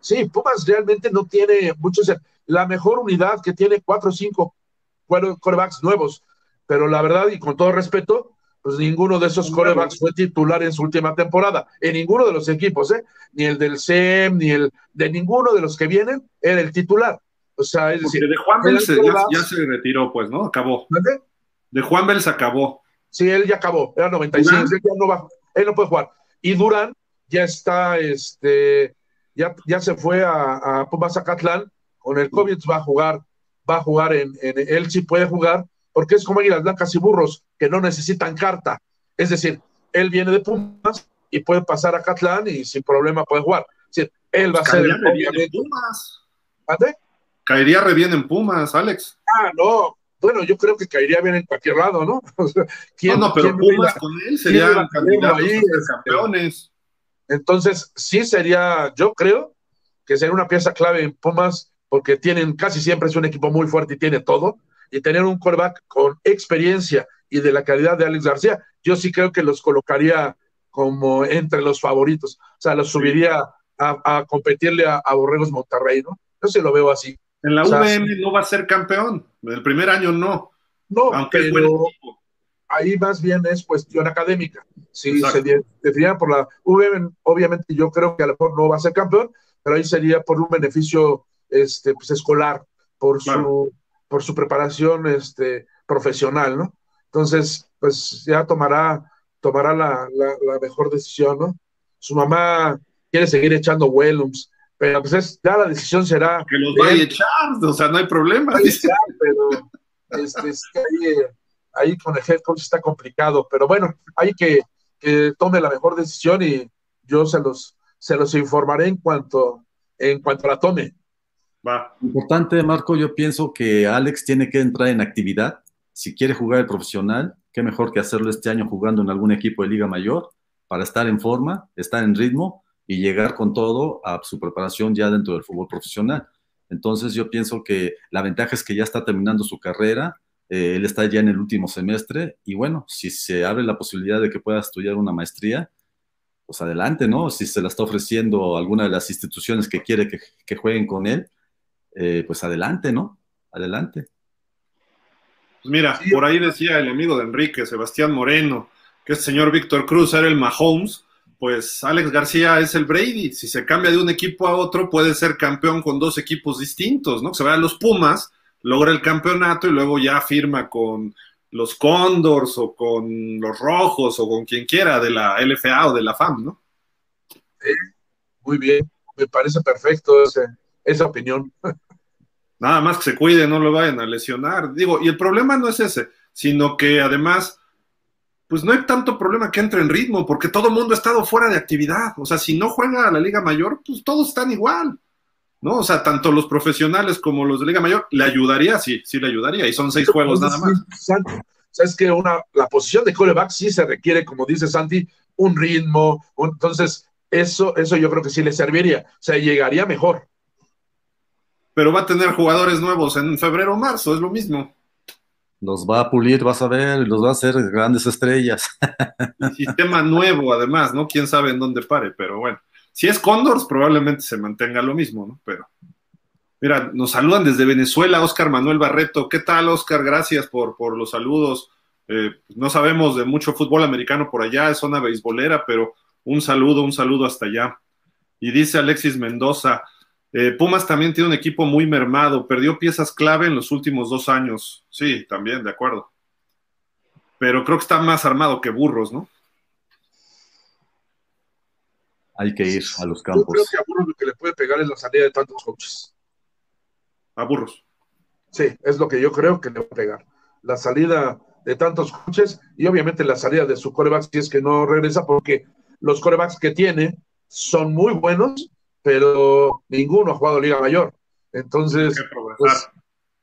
Sí, Pumas realmente no tiene muchos. La mejor unidad que tiene cuatro o cinco corebacks nuevos, pero la verdad, y con todo respeto, pues ninguno de esos corebacks fue titular en su última temporada, en ninguno de los equipos, ¿eh? ni el del SEM, ni el de ninguno de los que vienen era el titular. O sea, es decir, de Juan Bel ya, se retiró, pues, ¿no? Acabó. De Juan Bel se acabó. Sí, él ya acabó, era 96, él ya no va, él no puede jugar. Y Durán ya está, este, ya, ya se fue a, a Pumas con el COVID va a jugar, va a jugar en, él sí puede jugar, porque es como Águilas Blancas y Burros, que no necesitan carta. Es decir, él viene de Pumas y puede pasar a Catlán y sin problema puede jugar. Es decir, él va a ser obviamente. Pumas. Caería re bien en Pumas, Alex. Ah, no. Bueno, yo creo que caería bien en cualquier lado, ¿no? ¿quién, no, pero Pumas con él serían candidatos ahí, campeones. Entonces, sí sería, yo creo que sería una pieza clave en Pumas, porque tienen casi siempre es un equipo muy fuerte y tiene todo, y tener un quarterback con experiencia y de la calidad de Alex García, yo sí creo que los colocaría como entre los favoritos, o sea, los subiría a, competirle a, Borregos Monterrey, ¿no? Yo se lo veo así. En la VM no va a ser campeón, el primer año no. No, aunque pero ahí más bien es cuestión académica. Si se definiera por la VM, obviamente yo creo que a lo mejor no va a ser campeón, pero ahí sería por un beneficio este, pues, escolar, por su, por su preparación este, profesional, ¿no? Entonces, pues ya tomará, tomará la, la, mejor decisión, ¿no? Su mamá quiere seguir echando Wellums, pero pues es, ya la decisión será... Que los vaya a echar, o sea, no hay problema. pero este, ahí, ahí, con el head coach está complicado, pero bueno, hay que, que tome la mejor decisión y yo se los, se los informaré en cuanto, en cuanto la tome. Va. Importante, Marco, yo pienso que Alex tiene que entrar en actividad. Si quiere jugar el profesional, qué mejor que hacerlo este año jugando en algún equipo de Liga Mayor para estar en forma, estar en ritmo y llegar con todo a su preparación ya dentro del fútbol profesional. Entonces yo pienso que la ventaja es que ya está terminando su carrera, eh, él está ya en el último semestre y bueno, si se abre la posibilidad de que pueda estudiar una maestría, pues adelante, ¿no? Si se la está ofreciendo alguna de las instituciones que quiere que, jueguen con él, eh, pues adelante, ¿no? Adelante. Pues mira, por ahí decía el amigo de Enrique, Sebastián Moreno, que el señor Víctor Cruz era el Mahomes, pues Alex García es el Brady. Si se cambia de un equipo a otro, puede ser campeón con dos equipos distintos, ¿no? Se va a los Pumas, logra el campeonato y luego ya firma con los Cóndors o con los Rojos o con quien quiera de la LFA o de la FAM, ¿no? muy bien, me parece perfecto esa opinión. Nada más que se cuide, no lo vayan a lesionar. Digo, y el problema no es ese, sino que además, pues no hay tanto problema que entre en ritmo, porque todo el mundo ha estado fuera de actividad. O sea, si no juega a la Liga Mayor, pues todos están igual. ¿no? O sea, tanto los profesionales como los de Liga Mayor, le ayudaría, sí, sí le ayudaría, y son seis juegos nada más. Sabes que una, la posición de coreback sí se requiere, como dice Santi, un ritmo, entonces eso, eso yo creo que sí le serviría, o sea, llegaría mejor. Pero va a tener jugadores nuevos en febrero o marzo, es lo mismo. Los va a pulir, vas a ver, los va a hacer grandes estrellas. sistema nuevo, además, ¿no? Quién sabe en dónde pare, pero bueno. Si es Condors, probablemente se mantenga lo mismo, ¿no? Pero, mira, nos saludan desde Venezuela, Oscar Manuel Barreto. ¿Qué tal, Oscar? Gracias por, por los saludos. Eh, no sabemos de mucho fútbol americano por allá, es zona beisbolera, pero un saludo, un saludo hasta allá. Y dice Alexis Mendoza, eh, Pumas también tiene un equipo muy mermado, perdió piezas clave en los últimos dos años. Sí, también, de acuerdo. Pero creo que está más armado que burros, ¿no? hay que ir a los campos. Yo creo que a Burros lo que le puede pegar es la salida de tantos coaches. A Burros. Sí, es lo que yo creo que le va a pegar. La salida de tantos coaches y obviamente la salida de su coreback si es que no regresa, porque los corebacks que tiene son muy buenos, pero ninguno ha jugado Liga Mayor. Entonces, pues,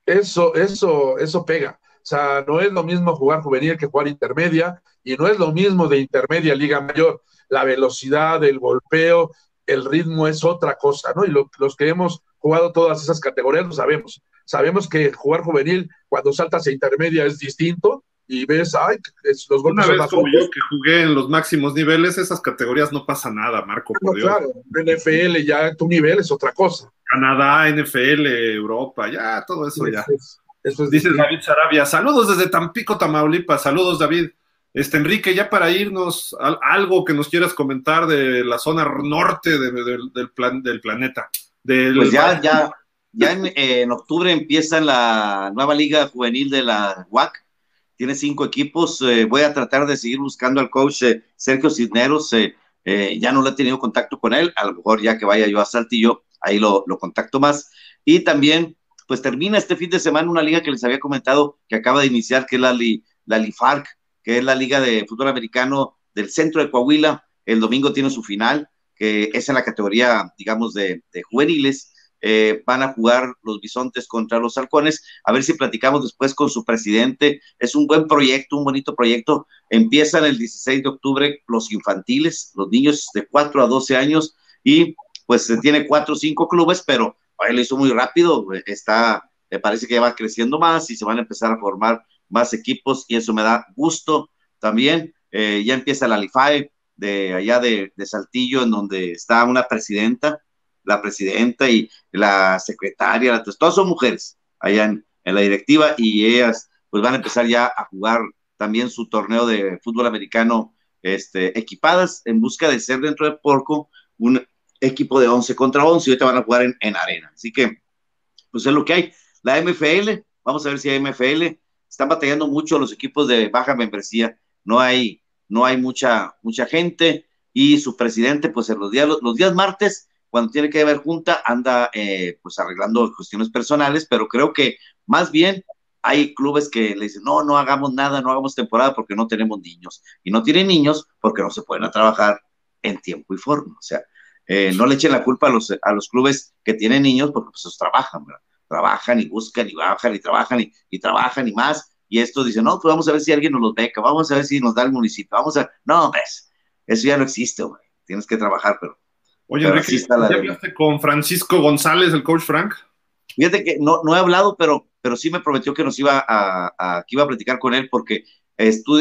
eso, eso, eso pega. O sea, no es lo mismo jugar juvenil que jugar intermedia, y no es lo mismo de intermedia Liga Mayor la velocidad, el golpeo, el ritmo es otra cosa, ¿no? Y los que hemos jugado todas esas categorías lo sabemos. Sabemos que jugar juvenil cuando saltas a intermedia es distinto y ves, ay, los golpes Una vez como yo que jugué en los máximos niveles, esas categorías no pasa nada, Marco. No, claro, NFL ya tu nivel es otra cosa. Canadá, NFL, Europa, ya, todo eso ya. Dice David Sarabia, saludos desde Tampico, Tamaulipas, saludos David. Este, Enrique, ya para irnos, algo que nos quieras comentar de la zona norte del, plan, del planeta. pues ya, ya, ya en, octubre empieza la nueva liga juvenil de la UAC. Tiene cinco equipos. Eh, voy a tratar de seguir buscando al coach eh, Sergio Cisneros. Eh, ya no lo he tenido contacto con él. A lo mejor ya que vaya yo a Saltillo, ahí lo, contacto más. Y también, pues termina este fin de semana una liga que les había comentado que acaba de iniciar, que es la, la LIFARC, que es la Liga de Fútbol Americano del centro de Coahuila. El domingo tiene su final, que es en la categoría, digamos, de, juveniles. Eh, van a jugar los bisontes contra los halcones. A ver si platicamos después con su presidente. Es un buen proyecto, un bonito proyecto. Empiezan el 16 de octubre los infantiles, los niños de 4 a 12 años, y pues se tiene 4 o 5 clubes, pero él lo hizo muy rápido. Está, me parece que va creciendo más y se van a empezar a formar más equipos, y eso me da gusto también. Eh, ya empieza la LIFAE de allá de, Saltillo, en donde está una presidenta, la presidenta y la secretaria, todas son mujeres allá en, la directiva y ellas pues van a empezar ya a jugar también su torneo de fútbol americano este, equipadas en busca de ser dentro de Porco un equipo de 11 contra 11 y ahorita van a jugar en, en arena. Así que, pues es lo que hay. La MFL, vamos a ver si hay MFL, están batallando mucho los equipos de baja membresía, no hay no hay mucha, mucha gente y su presidente, pues en los días, los, días martes, cuando tiene que haber junta, anda eh, pues arreglando cuestiones personales, pero creo que más bien hay clubes que le dicen, no, no hagamos nada, no hagamos temporada porque no tenemos niños. Y no tienen niños porque no se pueden trabajar en tiempo y forma. O sea, eh, no le echen la culpa a los, a los clubes que tienen niños porque pues trabajan, ¿verdad? Trabajan y buscan y bajan y trabajan y, y trabajan y más y esto dice, no, pues vamos a ver si alguien nos los beca, vamos a ver si nos da el municipio, vamos a, no, ves, eso ya no existe, güey, tienes que trabajar, pero... Oye, Enrique, ¿ya hablaste con Francisco González, el coach Frank? Fíjate que no, no he hablado, pero, pero sí me prometió que nos iba a, que iba a platicar con él, porque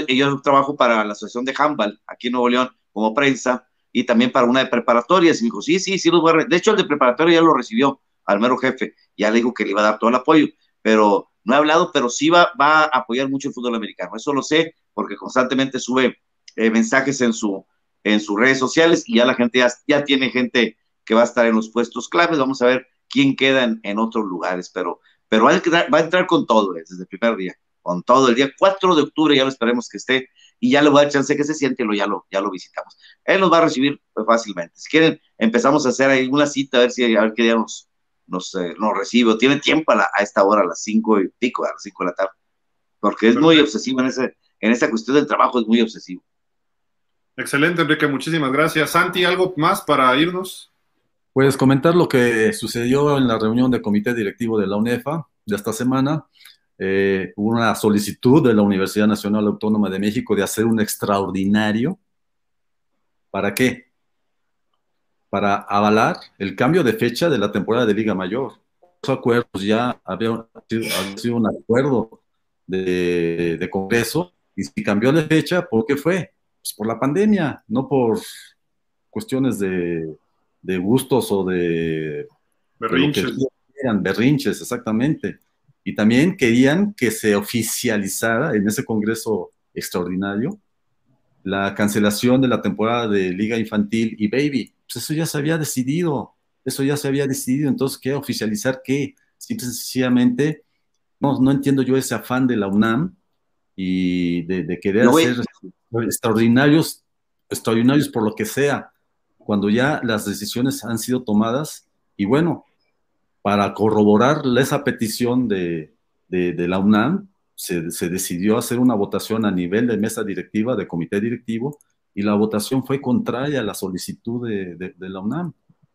yo trabajo para la Asociación de Handball aquí en Nuevo León como prensa, y también para una de preparatorias, y me dijo, sí, sí, sí, los voy a... De hecho, el de preparatoria ya lo recibió al mero jefe, ya le dijo que le iba a dar todo el apoyo, pero no he hablado, pero sí va, va a apoyar mucho el fútbol americano. Eso lo sé porque constantemente sube eh, mensajes en, su, en sus redes sociales y ya la gente ya, tiene gente que va a estar en los puestos claves. Vamos a ver quién queda en, otros lugares, pero, pero va, a entrar, con todo eh, desde el primer día, con todo. El día 4 de octubre ya lo esperemos que esté y ya le voy a dar chance que se siente y lo, ya, lo, ya lo visitamos. Él nos va a recibir pues, fácilmente. Si quieren, empezamos a hacer ahí una cita a ver, si, a ver qué día nos, nos, eh, nos recibe, tiene tiempo a, esta hora, a las cinco y pico, a las cinco de la tarde, porque es muy obsesivo en, ese, en esta cuestión del trabajo, es muy obsesivo. Excelente, Enrique, muchísimas gracias. Santi, ¿algo más para irnos? Pues comentar lo que sucedió en la reunión del comité directivo de la UNEFA de esta semana. Eh, hubo una solicitud de la Universidad Nacional Autónoma de México de hacer un extraordinario. ¿Para qué? para avalar el cambio de fecha de la temporada de Liga Mayor. Esos acuerdos ya había sido, un acuerdo de, Congreso y si cambió de fecha, ¿por qué fue? Pues por la pandemia, no por cuestiones de, gustos o de... Berrinches. berrinches, exactamente. Y también querían que se oficializara en ese Congreso extraordinario la cancelación de la temporada de Liga Infantil y Baby pues eso ya se había decidido, eso ya se había decidido, entonces, ¿qué? ¿Oficializar qué? Simple sencillamente, no, no entiendo yo ese afán de la UNAM y de, querer hacer extraordinarios, extraordinarios por lo que sea, cuando ya las decisiones han sido tomadas y bueno, para corroborar esa petición de, la UNAM, se, se, decidió hacer una votación a nivel de mesa directiva, de comité directivo, y la votación fue contraria a la solicitud de, la UNAM.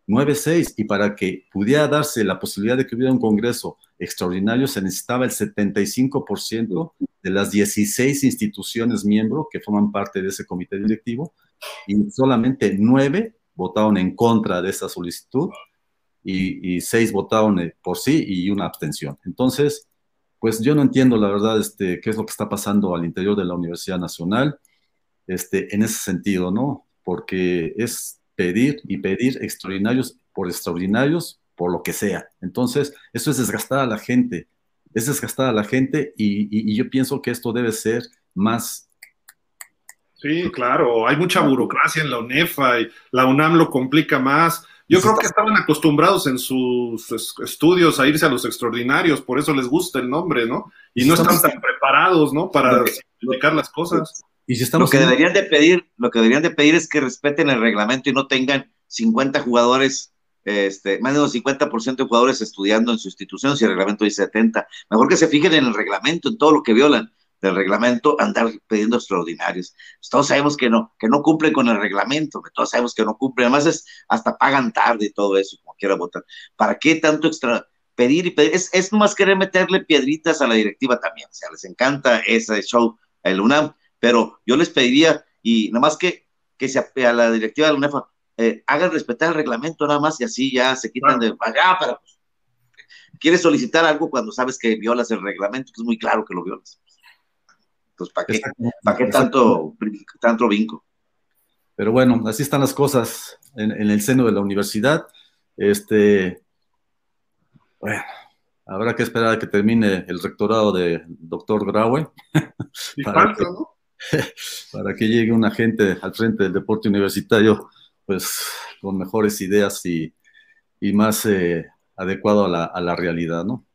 9-6, y para que pudiera darse la posibilidad de que hubiera un congreso extraordinario se necesitaba el 75% de las 16 instituciones miembros que forman parte de ese comité directivo y solamente 9 votaron en contra de esa solicitud y, y 6 votaron eh, por sí y una abstención. Entonces, pues yo no entiendo la verdad este, qué es lo que está pasando al interior de la Universidad Nacional este, en ese sentido, ¿no? Porque es pedir y pedir extraordinarios por extraordinarios por lo que sea. Entonces, eso es desgastar a la gente, es desgastar a la gente y, yo pienso que esto debe ser más Sí, claro, hay mucha burocracia en la UNEFA y la UNAM lo complica más. Yo creo que estaban acostumbrados en sus estudios a irse a los extraordinarios, por eso les gusta el nombre, ¿no? Y no están tan preparados, ¿no? Para explicar las cosas lo que deberían de pedir, lo que deberían de pedir es que respeten el reglamento y no tengan 50 jugadores este, más de un 50% de jugadores estudiando en su institución, si el reglamento dice 70. Mejor que se fijen en el reglamento, en todo lo que violan del reglamento, andar pidiendo extraordinarios. Pues todos sabemos que no, que no cumplen con el reglamento, que todos sabemos que no cumplen, además es, hasta pagan tarde y todo eso, como quiera votar. ¿Para qué tanto extra? Pedir y pedir, es, es más querer meterle piedritas a la directiva también, o sea, les encanta ese show, el UNAM, pero yo les pediría, y nada más que, que se a la directiva de la UNEFA, eh, hagan respetar el reglamento nada más y así ya se quitan de allá para pues, quieres solicitar algo cuando sabes que violas el reglamento, que es muy claro que lo violas. Entonces, ¿para qué, ¿para qué tanto, tanto vinco? Pero bueno, así están las cosas en, el seno de la universidad. Este, bueno, habrá que esperar a que termine el rectorado de doctor Graue. para, para que llegue un agente al frente del deporte universitario pues con mejores ideas y, más eh, adecuado a la, a la, realidad, ¿no?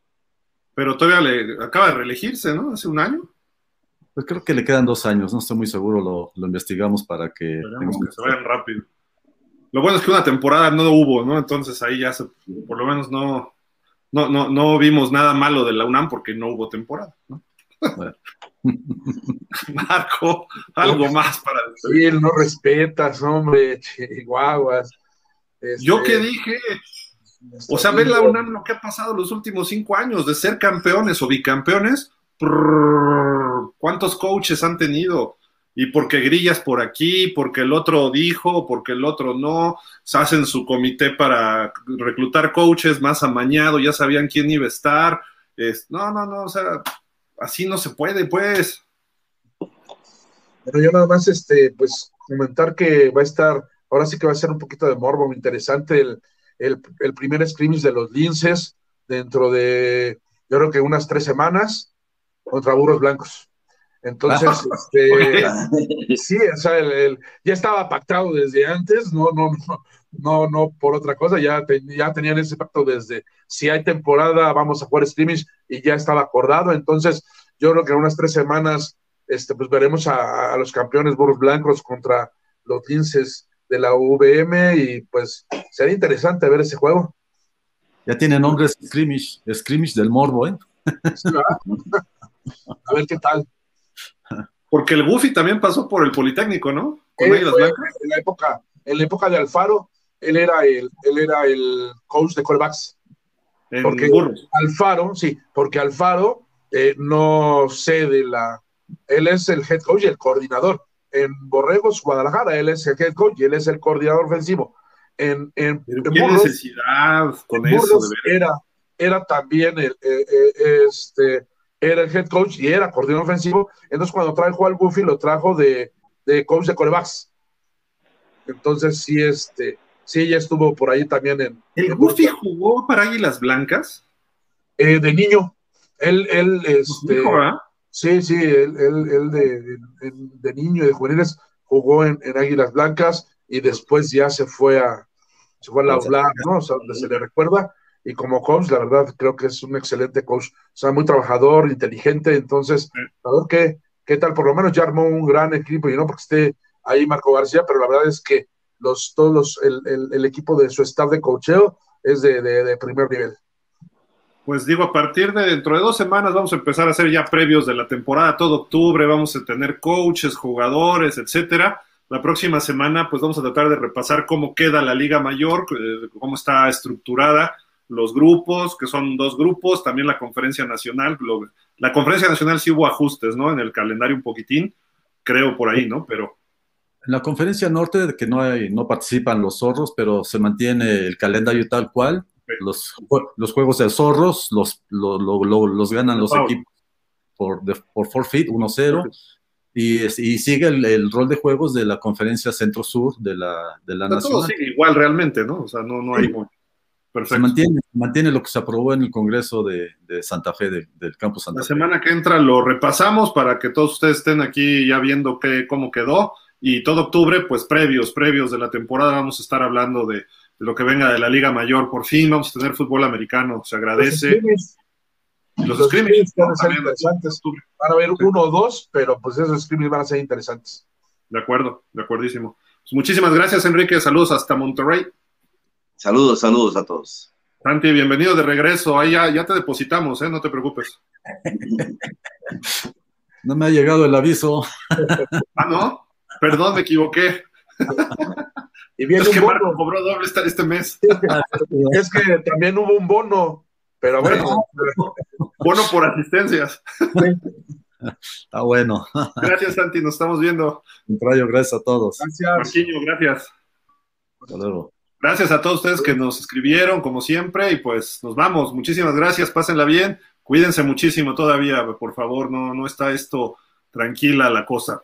Pero todavía le acaba de reelegirse, ¿no? Hace un año. Pues creo que le quedan dos años, no estoy muy seguro, lo, lo investigamos para que... que se vayan rápido. Lo bueno es que una temporada no hubo, ¿no? Entonces ahí ya se, por lo menos no, no, no, no vimos nada malo de la UNAM porque no hubo temporada, ¿no? Marco, algo más para decir. Sí, no respetas, hombre, chihuahuas. ¿Yo qué este, dije? O sea, ver la UNAM lo que ha pasado los últimos cinco años, de ser campeones o bicampeones, ¿cuántos coaches han tenido? Y porque grillas por aquí, porque el otro dijo, porque el otro no, se hacen su comité para reclutar coaches más amañado, ya sabían quién iba a estar. Es, no, no, no, o sea, así no se puede, pues. Bueno, yo nada más, este, pues, comentar que va a estar, ahora sí que va a ser un poquito de morbo, interesante el, el, primer scrimmage de los linces dentro de, yo creo que unas tres semanas contra burros blancos. Entonces, este, sí, o sea, el, ya estaba pactado desde antes, no, no, no, no, no por otra cosa, ya, ya tenían ese pacto desde, si hay temporada, vamos a jugar scrimmage y ya estaba acordado, entonces yo creo que en unas tres semanas, este, pues veremos a, los campeones burros blancos contra los linces de la VM y pues sería interesante ver ese juego. Ya tiene nombre scrimmage, scrimmage del morbo, ¿eh? a ver qué tal. Porque el Buffy también pasó por el Politécnico, ¿no? Con En la época, en la época de Alfaro, él era el, él era el coach de callbacks. Porque Alfaro, sí, porque Alfaro eh, no sé de la. Él es el head coach y el coordinador. En Borregos, Guadalajara, él es el head coach y él es el coordinador ofensivo. En, en, ¿Qué necesidad con eso? era, era también el, eh, eh, este, era el head coach y era coordinador ofensivo. Entonces, cuando trajo al Buffy, lo trajo de, de coach de corebacks. Entonces, sí, este, sí, ella estuvo por ahí también en. ¿El Buffy jugó para Águilas Blancas? Eh, de niño. Él, él, este. Sí, sí, él, él, de, de, niño y de juveniles jugó en, Águilas Blancas y después ya se fue a, se fue a la ULA, ¿no? O sea, donde se le recuerda. Y como coach, la verdad, creo que es un excelente coach. O sea, muy trabajador, inteligente. Entonces, a ver qué, qué tal. Por lo menos ya armó un gran equipo y no porque esté ahí Marco García, pero la verdad es que los, todos los, el, el, equipo de su staff de cocheo es de, de, primer nivel. Pues digo, a partir de dentro de dos semanas vamos a empezar a hacer ya previos de la temporada, todo octubre, vamos a tener coaches, jugadores, etcétera. La próxima semana, pues vamos a tratar de repasar cómo queda la Liga Mayor, eh, cómo está estructurada, los grupos, que son dos grupos, también la Conferencia Nacional. La Conferencia Nacional sí hubo ajustes, ¿no? En el calendario un poquitín, creo por ahí, ¿no? Pero en la conferencia norte, que no, hay, no participan los zorros, pero se mantiene el calendario tal cual. Los, los juegos de zorros los, los ganan los equipos por, por forfeit 1-0. Y, y, sigue el, rol de juegos de la conferencia centro-sur de la, de la sigue igual realmente, ¿no? O sea, no, no hay Perfecto. Se mantiene, mantiene lo que se aprobó en el Congreso de, de Santa Fe, del campo Santa Fe. La semana que entra lo repasamos para que todos ustedes estén aquí ya viendo qué, cómo quedó y todo octubre, pues previos, previos de la temporada, vamos a estar hablando de, lo que venga de la Liga Mayor. Por fin vamos a tener fútbol americano, se agradece. Los, los van a ser interesantes. Van a haber uno o dos, pero pues esos scrimmage van a ser interesantes. De acuerdo, de acuerdísimo. Pues muchísimas gracias, Enrique. Saludos hasta Monterrey. Saludos, saludos a todos. Santi, bienvenido de regreso. Ahí ya, ya te depositamos, ¿eh? no te preocupes. No me ha llegado el aviso. Ah, no. Perdón, me equivoqué. Y viene Es un que Marco bono. cobró doble este, este mes. Es que también hubo un bono, pero bueno, Bono por asistencias. Está bueno. Gracias, Santi. Nos estamos viendo. Contrario, gracias a todos. gracias. Marquiño, gracias. Hasta luego. Gracias a todos ustedes que nos escribieron, como siempre, y pues nos vamos. Muchísimas gracias, pásenla bien. Cuídense muchísimo todavía, por favor, no, no está esto tranquila la cosa.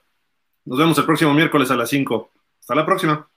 Nos vemos el próximo miércoles a las 5. Hasta la próxima.